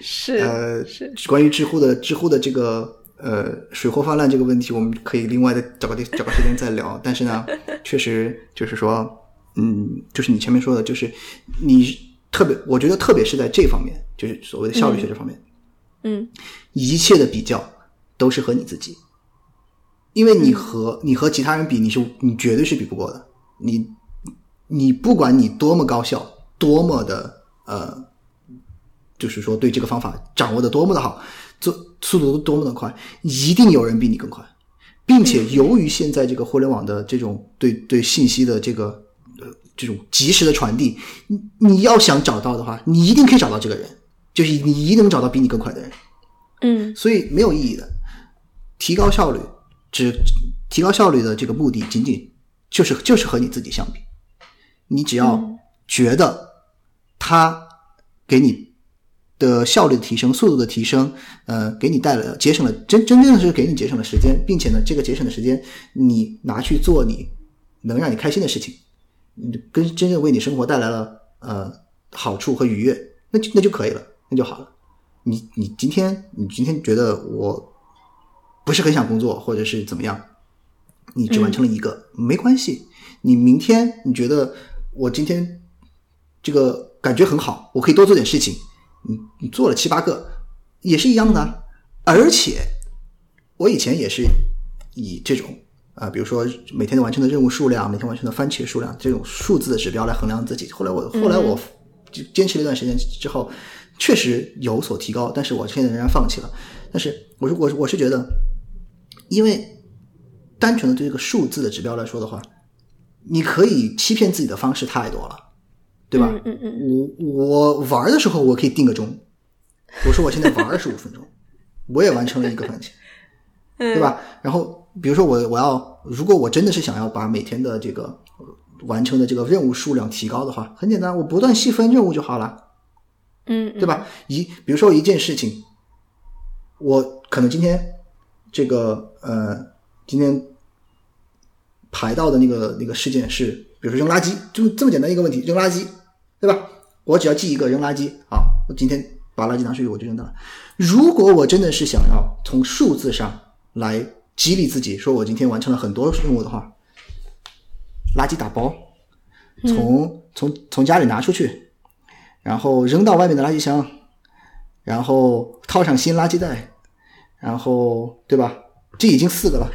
是、呃，是，关于知乎的知乎的这个呃水货泛滥这个问题，我们可以另外的找个地找个时间再聊。(laughs) 但是呢，确实就是说，嗯，就是你前面说的，就是你特别，我觉得特别是在这方面，就是所谓的效率学这方面，嗯一切的比较都是和你自己，因为你和、你和其他人比，你是你绝对是比不过的。你你不管你多么高效，多么的呃，就是说对这个方法掌握的多么的好，做速度多么的快，一定有人比你更快，并且由于现在这个互联网的这种对对信息的这个呃这种及时的传递，你你要想找到的话，你一定可以找到这个人，就是你一定能找到比你更快的人。嗯所以没有意义的。提高效率，只提高效率的这个目的，仅仅就是就是和你自己相比。你只要觉得它给你的效率的提升、速度的提升，呃，给你带来了节省了真真正的是给你节省了时间，并且呢，这个节省的时间你拿去做你能让你开心的事情，你跟真正为你生活带来了呃好处和愉悦，那就那就可以了，那就好了。你你今天你今天觉得我不是很想工作，或者是怎么样，你只完成了一个、没关系。你明天你觉得我今天这个感觉很好，我可以多做点事情，你你做了七八个也是一样的啊。而且我以前也是以这种啊、比如说每天完成的任务数量、每天完成的番茄数量这种数字的指标来衡量自己。后来我后来我就坚持了一段时间之后，确实有所提高，但是我现在仍然放弃了。但是我是我是我是觉得，因为单纯的对这个数字的指标来说的话，你可以欺骗自己的方式太多了，对吧？嗯嗯嗯我我玩的时候我可以定个钟，我说我现在玩二十五分钟，(laughs) 我也完成了一个番茄，对吧？然后比如说我我要如果我真的是想要把每天的这个呃完成的这个任务数量提高的话，很简单，我不断细分任务就好了。嗯，对吧？一比如说一件事情，我可能今天这个呃，今天排到的那个那个事件是，比如说扔垃圾，就这么简单一个问题，扔垃圾，对吧？我只要记一个扔垃圾啊，我今天把垃圾拿出去我就扔掉了。如果我真的是想要从数字上来激励自己，说我今天完成了很多任务的话，垃圾打包，从从从家里拿出去，然后扔到外面的垃圾箱，然后套上新垃圾袋，然后对吧？这已经四个了。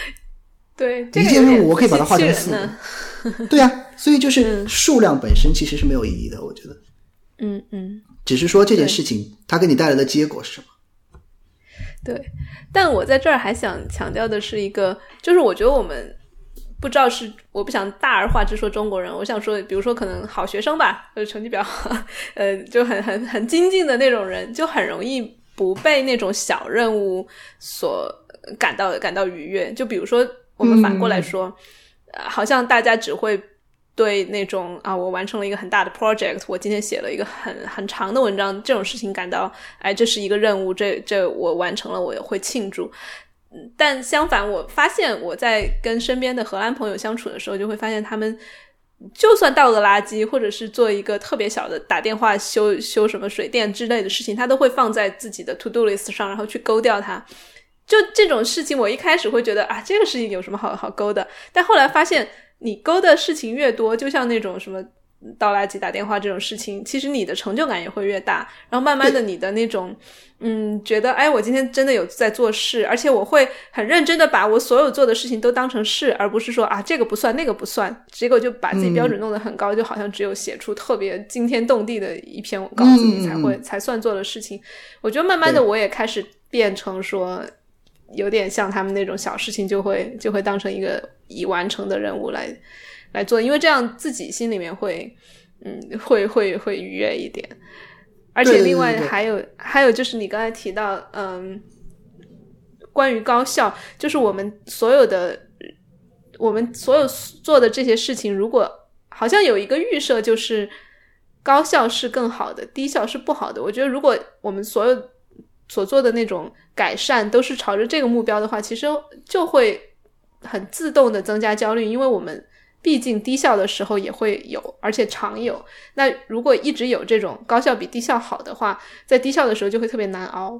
(laughs) 对，这一件任务我可以把它自欺划成四个。(laughs) 对呀、所以就是嗯数量本身其实是没有意义的，我觉得，嗯嗯，只是说这件事情它给你带来的结果是什么。对。但我在这儿还想强调的是一个，就是我觉得我们不知道是我不想大而化之说中国人，我想说，比如说可能好学生吧，就是成绩比较好，(laughs) 呃，就很很很精进的那种人，就很容易不被那种小任务所感到感到愉悦。就比如说，我们反过来说，呃好像大家只会对那种啊，我完成了一个很大的 project，我今天写了一个很很长的文章，这种事情感到，哎，这是一个任务，这这我完成了，我也会庆祝。但相反，我发现我在跟身边的荷兰朋友相处的时候，就会发现他们就算倒个垃圾，或者是做一个特别小的打电话修修什么水电之类的事情，他都会放在自己的 to do list 上，然后去勾掉它。就这种事情，我一开始会觉得啊，这个事情有什么好好勾的？但后来发现，你勾的事情越多，就像那种什么倒垃圾、打电话这种事情，其实你的成就感也会越大。然后慢慢的，你的那种嗯，觉得哎，我今天真的有在做事，而且我会很认真的把我所有做的事情都当成事，而不是说啊这个不算那个不算，结果就把自己标准弄得很高，就好像只有写出特别惊天动地的一篇稿子，你才会、才算做的事情。我觉得慢慢的，我也开始变成说。有点像他们那种小事情，就会就会当成一个已完成的任务来来做，因为这样自己心里面会嗯会会会愉悦一点。而且另外还有还有就是你刚才提到，嗯，关于高效，就是我们所有的我们所有做的这些事情，如果好像有一个预设，就是高效是更好的，低效是不好的。我觉得如果我们所有所做的那种改善都是朝着这个目标的话，其实就会很自动的增加焦虑，因为我们毕竟低效的时候也会有，而且常有。那如果一直有这种高效比低效好的话，在低效的时候就会特别难熬。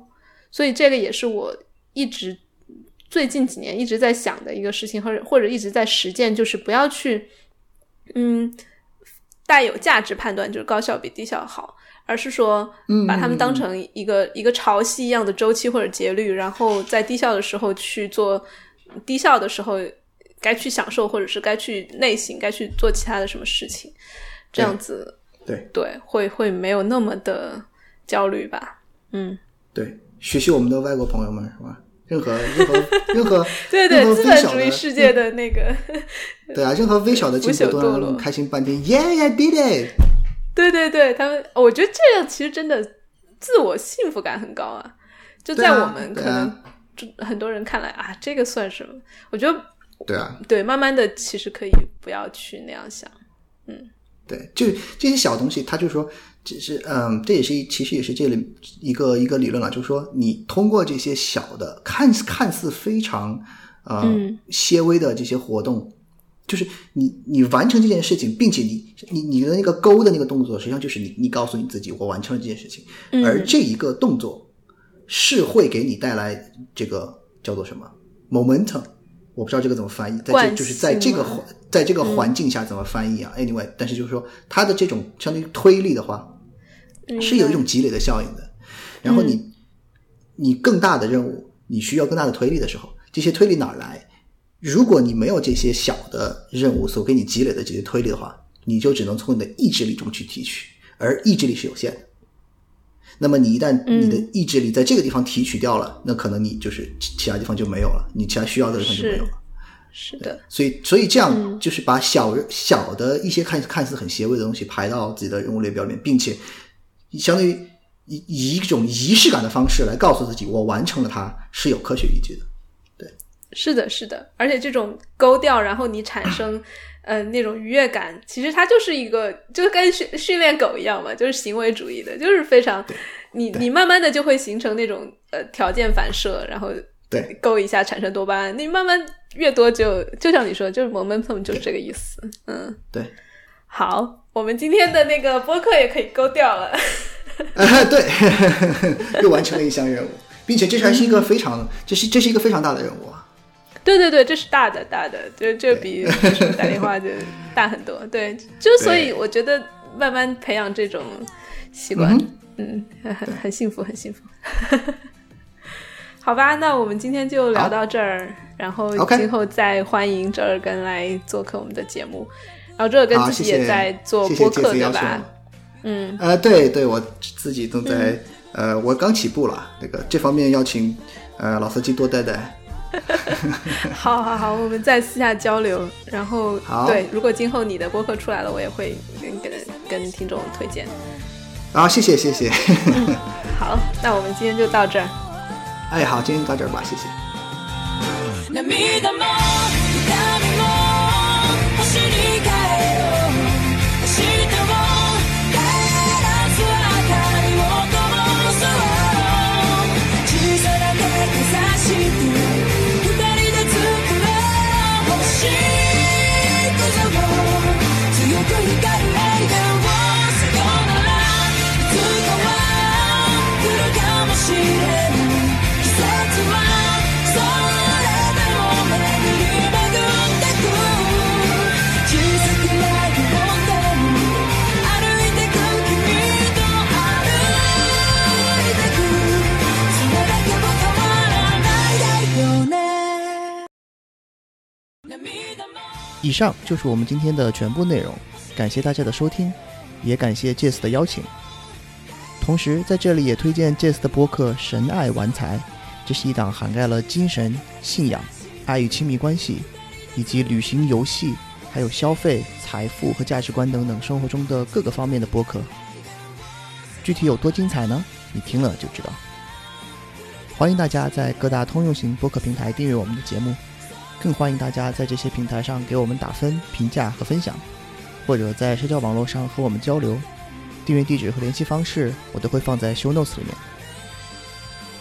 所以这个也是我一直最近几年一直在想的一个事情，或者或者一直在实践，就是不要去嗯带有价值判断，就是高效比低效好。而是说，把它们当成一个、一个潮汐一样的周期或者节律，然后在低效的时候去做，低效的时候该去享受，或者是该去内省，该去做其他的什么事情，这样子对对会会没有那么的焦虑吧？嗯，对，学习我们的外国朋友们是吧？任何任何任何 (laughs) 对对，资本主义世界的那个，对啊，任何微小的进步都让他们开心半天，Yeah, I did it！对对对，他们，我觉得这样其实真的自我幸福感很高啊。就在我们可能很多人看来啊，这个算什么？我觉得对啊，对，慢慢的其实可以不要去那样想。嗯。对，就这些小东西，他就说，只是嗯，这也是一其实也是这里一个一个理论了，就是说，你通过这些小的看似看似非常呃、嗯。些微的这些活动，就是你你完成这件事情，并且你你你的那个勾的那个动作，实际上就是你你告诉你自己，我完成了这件事情，嗯。而这一个动作是会给你带来这个叫做什么？momentum。我不知道这个怎么翻译，在这就是在这个环在这个环境下怎么翻译啊、a n y w a y 但是就是说它的这种相当于推力的话，嗯是有一种积累的效应的。然后你、你更大的任务，你需要更大的推力的时候，这些推力哪儿来？如果你没有这些小的任务所给你积累的这些推力的话，你就只能从你的意志力中去提取，而意志力是有限的。那么你一旦你的意志力在这个地方提取掉了，那可能你就是其其他地方就没有了，你其他需要的地方就没有了。是的，所以，所以这样就是把小人小的一些看看似很邪微的东西排到自己的任务列表里面，并且相当于以以一种仪式感的方式来告诉自己，我完成了它是有科学依据的。是的，是的，而且这种勾掉，然后你产生呃那种愉悦感，其实它就是一个，就跟训训练狗一样嘛，就是行为主义的，就是非常你你慢慢的就会形成那种呃条件反射，然后对勾一下产生多巴胺，你慢慢越多就就像你说，就是 momentum 就是这个意思，嗯，对，好，我们今天的那个播客也可以勾掉了，(laughs) 啊，(laughs) 对，(laughs) 又完成了一项任务，并且这还是一个非常，这是这是一个非常大的任务啊。对对对，这是大的大的，就就比就是打电话就 (laughs) 大很多。对，就所以我觉得慢慢培养这种习惯，嗯，很很很幸福，很幸福。(laughs) 好吧，那我们今天就聊到这儿，然后今后再欢迎折耳根来做客我们的节目。然后折耳根，自己也在做播客，对吧？嗯，呃，对对，我自己正在、呃，我刚起步了，那个这方面要请呃老司机多带带。(laughs) 好好好，我们再私下交流。然后好对，如果今后你的播客出来了，我也会跟跟跟听众推荐。啊，谢谢谢谢。好，那我们今天就到这儿。哎，好，今天到这儿吧，谢谢。涙も痛みも星に変えよう 以上就是我们今天的全部内容，感谢大家的收听，也感谢 Jess 的邀请。同时，在这里也推荐 Jess 的播客《神爱玩财》，这是一档涵盖了精神、信仰、爱与亲密关系，以及旅行、游戏，还有消费、财富和价值观等等生活中的各个方面的播客。具体有多精彩呢？你听了就知道。欢迎大家在各大通用型播客平台订阅我们的节目。更欢迎大家在这些平台上给我们打分、评价和分享，或者在社交网络上和我们交流。订阅地址和联系方式我都会放在 show notes 里面。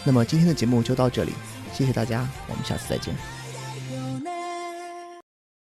那么今天的节目就到这里，谢谢大家，我们下次再见。